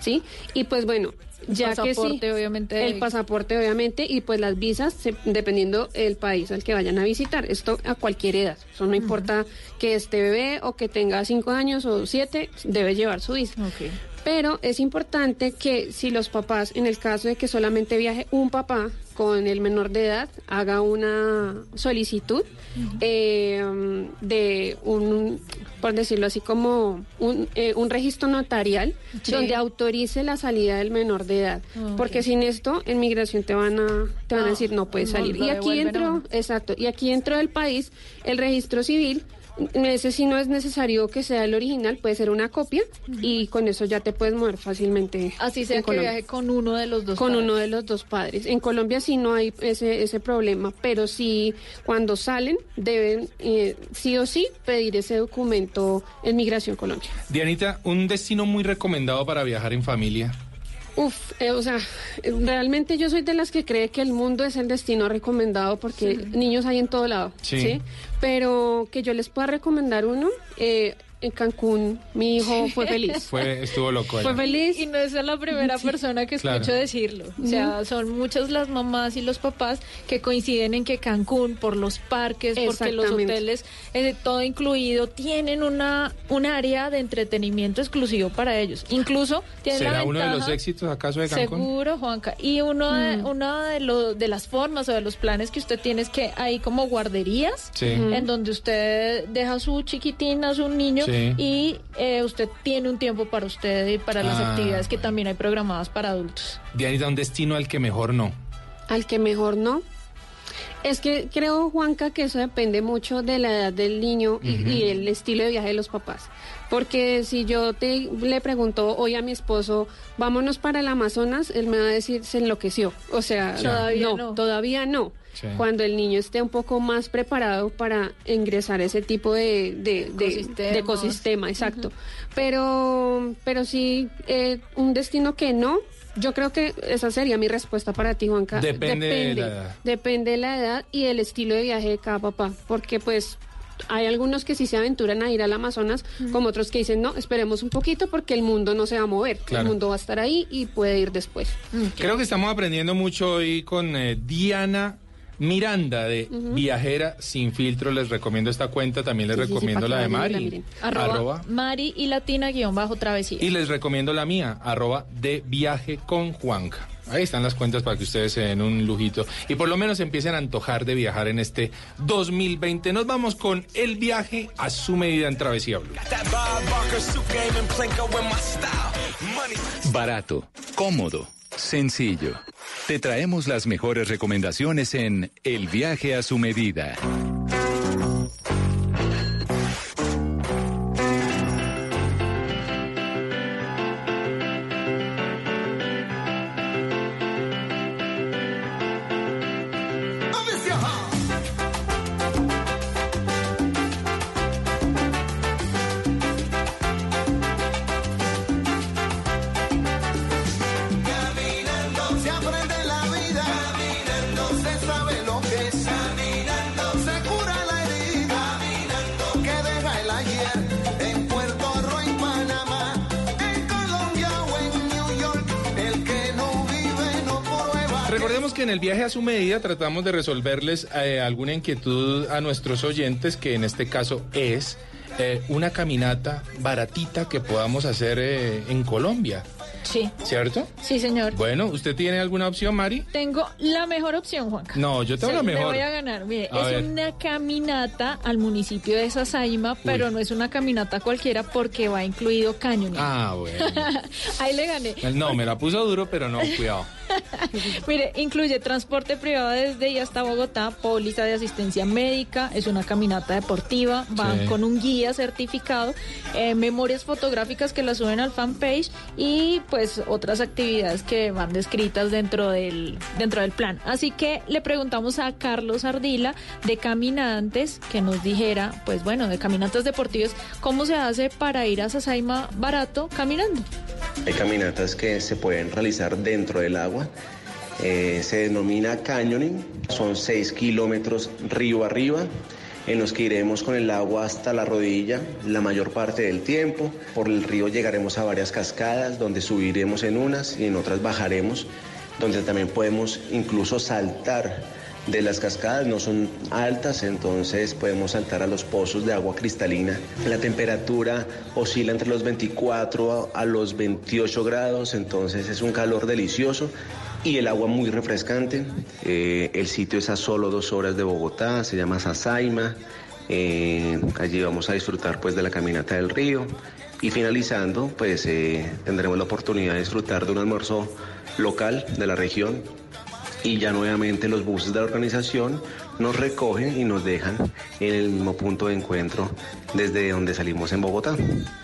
¿sí? Y pues bueno, Ya que sí, obviamente. el pasaporte obviamente y pues las visas se- dependiendo el país al que vayan a visitar. Esto a cualquier edad, eso no importa que esté bebé o que tenga cinco años o siete, debe llevar su visa. Pero es importante que si los papás, en el caso de que solamente viaje un papá con el menor de edad, haga una solicitud eh, de un, por decirlo así, como un, eh, un registro notarial Sí. donde autorice la salida del menor de edad. Porque sin esto, en migración te van a, te van a Ah, decir no puedes no, salir. Y aquí devuelven a entro, uno. exacto, y aquí dentro del país, el registro civil ese sí no es necesario que sea el original, puede ser una copia y con eso ya te puedes mover fácilmente. Así sea que Colombia. viaje con uno de los dos. Con padres. uno de los dos padres. En Colombia sí no hay ese, ese problema, pero sí cuando salen deben eh, sí o sí pedir ese documento en Migración Colombia. Dianita, un destino muy recomendado para viajar en familia. Uf, eh, o sea, realmente yo soy de las que cree que el mundo es el destino recomendado porque niños hay en todo lado, Sí. sí. Pero que yo les pueda recomendar uno, eh, en Cancún mi hijo fue feliz. Fue, estuvo loco allá. Fue feliz. Y no es la primera Sí. persona que escucho Claro. decirlo. O sea, son muchas las mamás y los papás que coinciden en que Cancún, por los parques, porque los hoteles, eh, todo incluido, tienen una un área de entretenimiento exclusivo para ellos. Incluso tienen la ¿Será uno de los éxitos acaso de Cancún? Seguro, Juanca. Y uno de, Mm. una de, lo- de las formas o de los planes que usted tiene es que hay como guarderías Sí. En donde usted deja a su chiquitín, a su niño Sí. Y eh, usted tiene un tiempo para usted y para las Ah. actividades que también hay programadas para adultos. Dianita, un destino al que mejor no. Al que mejor no. Es que creo, Juanca, que eso depende mucho de la edad del niño y, el estilo de viaje de los papás. Porque si yo te le pregunto hoy a mi esposo, vámonos para el Amazonas, él me va a decir, se enloqueció. O sea. Todavía no, no. todavía no. Sí. Cuando el niño esté un poco más preparado para ingresar a ese tipo de, de, de- de Ecosistemas. ecosistema, exacto. Pero, pero sí, eh, un destino que no, yo creo que esa sería mi respuesta para ti, Juanca. Depende de la edad. Depende de la edad y el estilo de viaje de cada papá, porque pues hay algunos que sí se aventuran a ir al Amazonas, como otros que dicen, no, esperemos un poquito porque el mundo no se va a mover, Claro. el mundo va a estar ahí y puede ir después. Creo que estamos aprendiendo mucho hoy con eh, Diana Miranda de. Viajera Sin Filtro. Les recomiendo esta cuenta, también les Sí, sí, sí, recomiendo la de vayan y la Mari. miren. Arroba, Arroba. Mari y Latina guion bajo travesía. Y les recomiendo la mía, arroba de viaje con Juanca. Ahí están las cuentas para que ustedes se den un lujito y por lo menos empiecen a antojar de viajar en este 2020. Nos vamos con el viaje a su medida en Travesía Blue. Barato, cómodo, sencillo. Te traemos las mejores recomendaciones en El viaje a su medida. Recordemos que en el viaje a su medida tratamos de resolverles eh, alguna inquietud a nuestros oyentes, que en este caso es eh, una caminata baratita que podamos hacer eh, en Colombia, Sí, ¿cierto? sí, señor. Bueno, ¿usted tiene alguna opción, Mari? Tengo la mejor opción, Juanca. No, yo tengo la Me mejor. voy a ganar. Mire, A es ver. una caminata al municipio de Sasaima, pero no es una caminata cualquiera porque va incluido cañoning. Ah, bueno. Ahí le gané. No, me la puso duro, pero no, cuidado. Mire, incluye transporte privado desde y hasta Bogotá, póliza de asistencia médica, es una caminata deportiva, van Sí. con un guía certificado, eh, memorias fotográficas que la suben al fanpage y pues otras actividades que van descritas dentro del, dentro del plan. Así que le preguntamos a Carlos Ardila de Caminantes que nos dijera, pues bueno, de Caminatas Deportivas, cómo se hace para ir a Sasaima barato caminando. Hay caminatas que se pueden realizar dentro del agua. Eh, se denomina canyoning. Son 6 kilómetros río arriba en los que iremos con el agua hasta la rodilla la mayor parte del tiempo. Por el río llegaremos a varias cascadas donde subiremos en unas y en otras bajaremos, donde también podemos incluso saltar de las cascadas, no son altas, entonces podemos saltar a los pozos de agua cristalina. La temperatura oscila entre los 24 a los 28 grados, entonces es un calor delicioso y el agua muy refrescante. Eh, el sitio es a solo dos horas de Bogotá, se llama Sasaima. Eh, allí vamos a disfrutar pues de la caminata del río y finalizando pues eh, tendremos la oportunidad de disfrutar de un almuerzo local de la región y ya nuevamente los buses de la organización nos recogen y nos dejan en el mismo punto de encuentro desde donde salimos en Bogotá.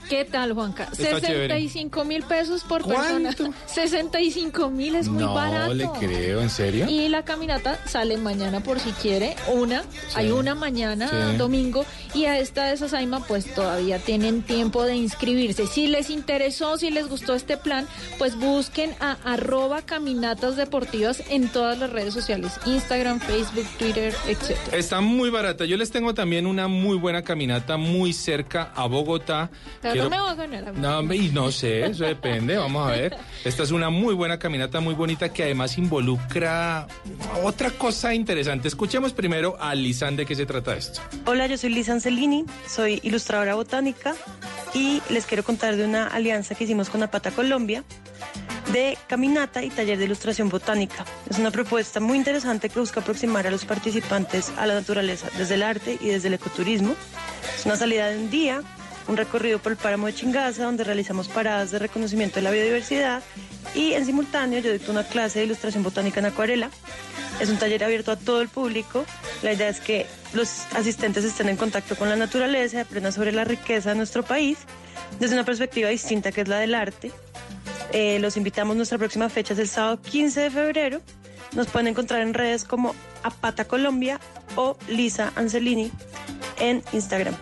¿Qué tal, Juanca? Está chévere. 65 mil pesos por persona. 65 mil es muy no barato. le creo, ¿en serio? Y la caminata sale mañana por si quiere, una, hay una mañana, Sí. domingo, y a esta de Sasaima pues todavía tienen tiempo de inscribirse. Si les interesó, si les gustó este plan, pues busquen a arroba caminatas deportivas en todas las redes sociales, Instagram, Facebook, Twitter, etc. Está muy barata. Yo les tengo también una muy buena caminata muy cerca a Bogotá. Pero Quiero- no me voy a ganar a mí. No, y no sé, eso depende, vamos a ver. Esta es una muy buena caminata, muy bonita, que además involucra otra cosa interesante. Escuchemos primero a Lisan de qué se trata esto. Hola, yo soy Liz Ancelini, soy ilustradora botánica y les quiero contar de una alianza que hicimos con Apata Colombia de caminata y taller de ilustración botánica. Es una propuesta muy interesante que busca aproximar a los participantes a la naturaleza desde el arte y desde el ecoturismo. Es una salida de un día, un recorrido por el páramo de Chingaza donde realizamos paradas de reconocimiento de la biodiversidad y en simultáneo yo dicto una clase de ilustración botánica en acuarela. Es un taller abierto a todo el público. La idea es que los asistentes estén en contacto con la naturaleza, aprendan sobre la riqueza de nuestro país desde una perspectiva distinta que es la del arte. Eh, los invitamos, nuestra próxima fecha es el sábado 15 de febrero. Nos pueden encontrar en redes como Apata Colombia o Lisa Angelini en Instagram.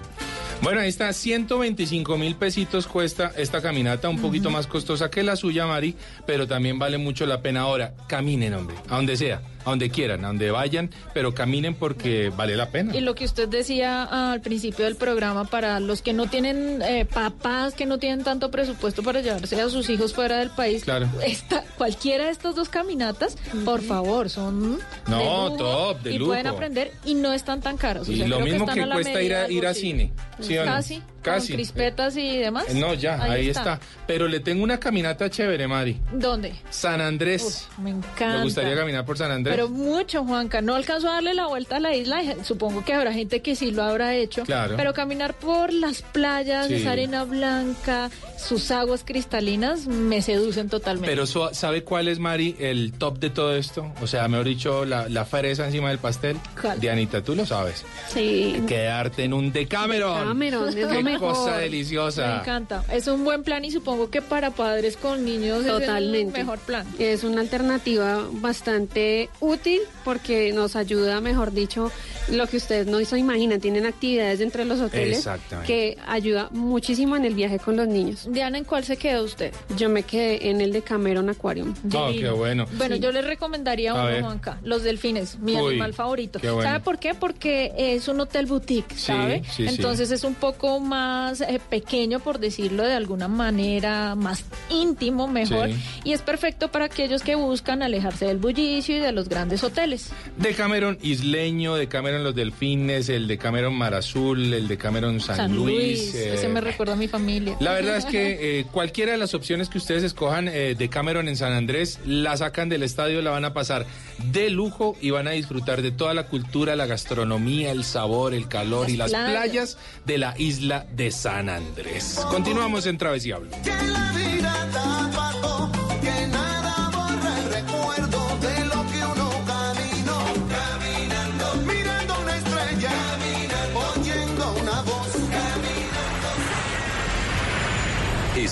Bueno, ahí está, 125 mil pesitos cuesta esta caminata, un poquito más costosa que la suya, Mari, pero también vale mucho la pena ahora. Caminen, hombre, a donde sea, a donde quieran, a donde vayan, pero caminen porque vale la pena. Y lo que usted decía ah, al principio del programa, para los que no tienen eh, papás, que no tienen tanto presupuesto para llevarse a sus hijos fuera del país, Claro. esta, cualquiera de estas dos caminatas, por favor, son No, de lujo top, de y lujo. pueden aprender y no están tan caros. O Y sea, lo mismo que cuesta ir a, ir a cine. ¿sí o no? Casi, Casi. con crispetas y demás. No, ya, ahí, está. Pero le tengo una caminata chévere, Mari. ¿Dónde? San Andrés. Me encanta. ¿Le gustaría caminar por San Andrés? Pero mucho, Juanca. No alcanzó a darle la vuelta a la isla. Supongo que habrá gente que sí lo habrá hecho. Claro. Pero caminar por las playas, Sí. esa arena blanca, sus aguas cristalinas, me seducen totalmente. Pero su- ¿sabe cuál es, Mari, el top de todo esto? O sea, mejor dicho, la, la fresa encima del pastel. ¿Cuál? Dianita, tú lo sabes. Sí. Quedarte en un Decameron. Decameron, es lo Qué mejor. cosa Me deliciosa. encanta. Es un buen plan y supongo que para padres con niños es el Totalmente. mejor plan. Es una alternativa bastante útil porque nos ayuda, mejor dicho, lo que ustedes no se imaginan. Tienen actividades dentro de los hoteles Exactamente. que ayuda muchísimo en el viaje con los niños. Diana, ¿en cuál se quedó usted? Yo me quedé en el de Cameron Aquarium. Oh, qué bueno. Bueno, yo les recomendaría A uno. Juanca, los delfines, mi Uy, animal favorito. qué bueno. ¿Sabe por qué? Porque es un hotel boutique, Sí, ¿sabe? sí, sí. Entonces es un poco más eh, pequeño, por decirlo de alguna manera, más íntimo, mejor. Sí. Y es perfecto para aquellos que buscan alejarse del bullicio y de los grandes hoteles. Decameron isleño, Decameron los delfines, el Decameron Mar Azul, el Decameron San, San Luis. eh, ese me recuerda a mi familia. La verdad es que eh, cualquiera de las opciones que ustedes escojan eh, de Cameron en San Andrés, la sacan del estadio, la van a pasar de lujo y van a disfrutar de toda la cultura, la gastronomía, el sabor, el calor Las y las playas. playas de la isla de San Andrés. Continuamos en Travesía Blue.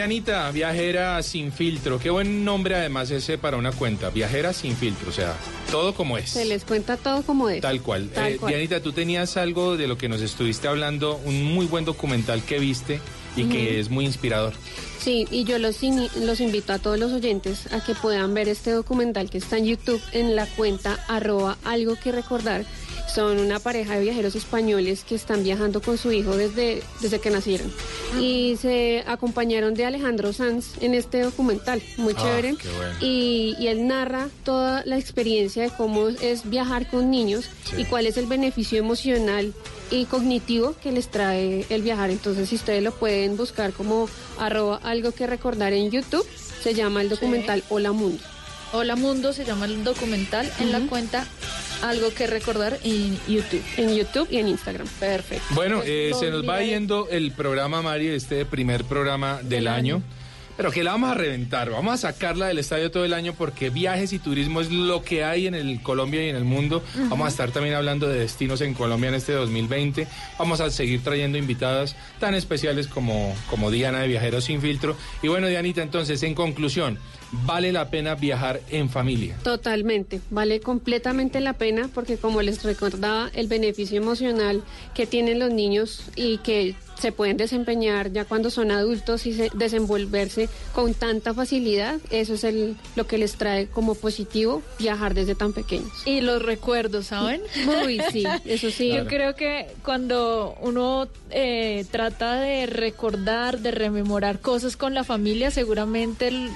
Bueno, Dianita, viajera sin filtro. Qué buen nombre además ese para una cuenta. Viajera sin filtro, o sea, todo como es. Se les cuenta todo como es. Tal cual. Tal Eh, cual. Dianita, tú tenías algo de lo que nos estuviste hablando, un muy buen documental que viste y que es muy inspirador. Sí, y yo los, los invito a todos los oyentes a que puedan ver este documental que está en YouTube en la cuenta arroba algo que recordar. Son una pareja de viajeros españoles que están viajando con su hijo desde, desde que nacieron. Y se acompañaron de Alejandro Sanz en este documental, muy Ah, chévere. qué bueno. Y, y él narra toda la experiencia de cómo es viajar con niños Sí. y cuál es el beneficio emocional y cognitivo que les trae el viajar. Entonces, si ustedes lo pueden buscar como arroba algo que recordar en YouTube, se llama el documental Hola Mundo. Hola Mundo se llama el documental en la cuenta Algo que recordar en YouTube. En YouTube y en Instagram. Perfecto. Bueno, Pues eh, se nos va yendo el programa, Mari, este primer programa del, año. Pero que la vamos a reventar, vamos a sacarla del estadio todo el año porque viajes y turismo es lo que hay en el Colombia y en el mundo. Vamos a estar también hablando de destinos en Colombia en este 2020. Vamos a seguir trayendo invitadas tan especiales como, como Diana de Viajeros Sin Filtro. Y bueno, Dianita, entonces, en conclusión, vale la pena viajar en familia. Totalmente, vale completamente la pena porque como les recordaba, el beneficio emocional que tienen los niños y que se pueden desempeñar ya cuando son adultos y se- desenvolverse con tanta facilidad, eso es el, lo que les trae como positivo viajar desde tan pequeños. Y los recuerdos, ¿saben? Uy, sí, eso sí. Yo creo que cuando uno eh, trata de recordar, de rememorar cosas con la familia, seguramente el-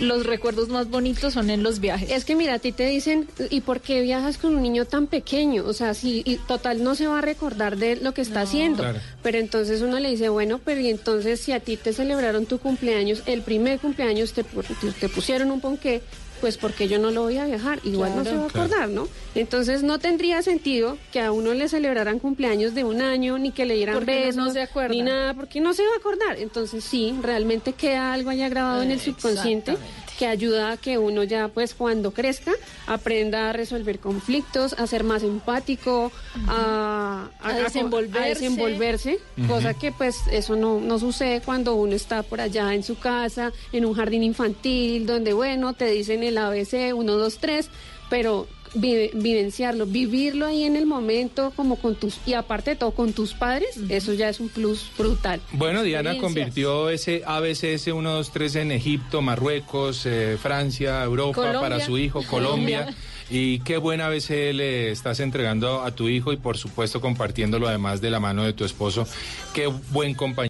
los recuerdos más bonitos son en los viajes. Es que mira, a ti te dicen, ¿y por qué viajas con un niño tan pequeño? O sea, si y total no se va a recordar de lo que está haciendo. Claro. Pero entonces uno le dice, bueno, pero y entonces si a ti te celebraron tu cumpleaños, el primer cumpleaños te- te pusieron un ponqué, pues porque yo no lo voy a viajar, igual no se va a Claro. acordar, ¿no? Entonces no tendría sentido que a uno le celebraran cumpleaños de un año, ni que le dieran Porque besos, no se acuerda. ni nada, porque no se va a acordar. Entonces sí, realmente queda algo allá grabado en el subconsciente que ayuda a que uno ya pues cuando crezca aprenda a resolver conflictos, a ser más empático, a, A desenvolverse. a desenvolverse, cosa que pues eso no, no sucede cuando uno está por allá en su casa, en un jardín infantil, donde bueno, te dicen el ABC, 1, 2, 3, pero vi- vivenciarlo, vivirlo ahí en el momento como con tus, y aparte de todo con tus padres, eso ya es un plus brutal. Bueno, Diana convirtió ese ABCS 1, 2, 3 en Egipto, Marruecos, eh, Francia, Europa Colombia. para su hijo, Colombia. Colombia. Y qué buen ABC le estás entregando a tu hijo y por supuesto compartiéndolo además de la mano de tu esposo. Qué buen compañero.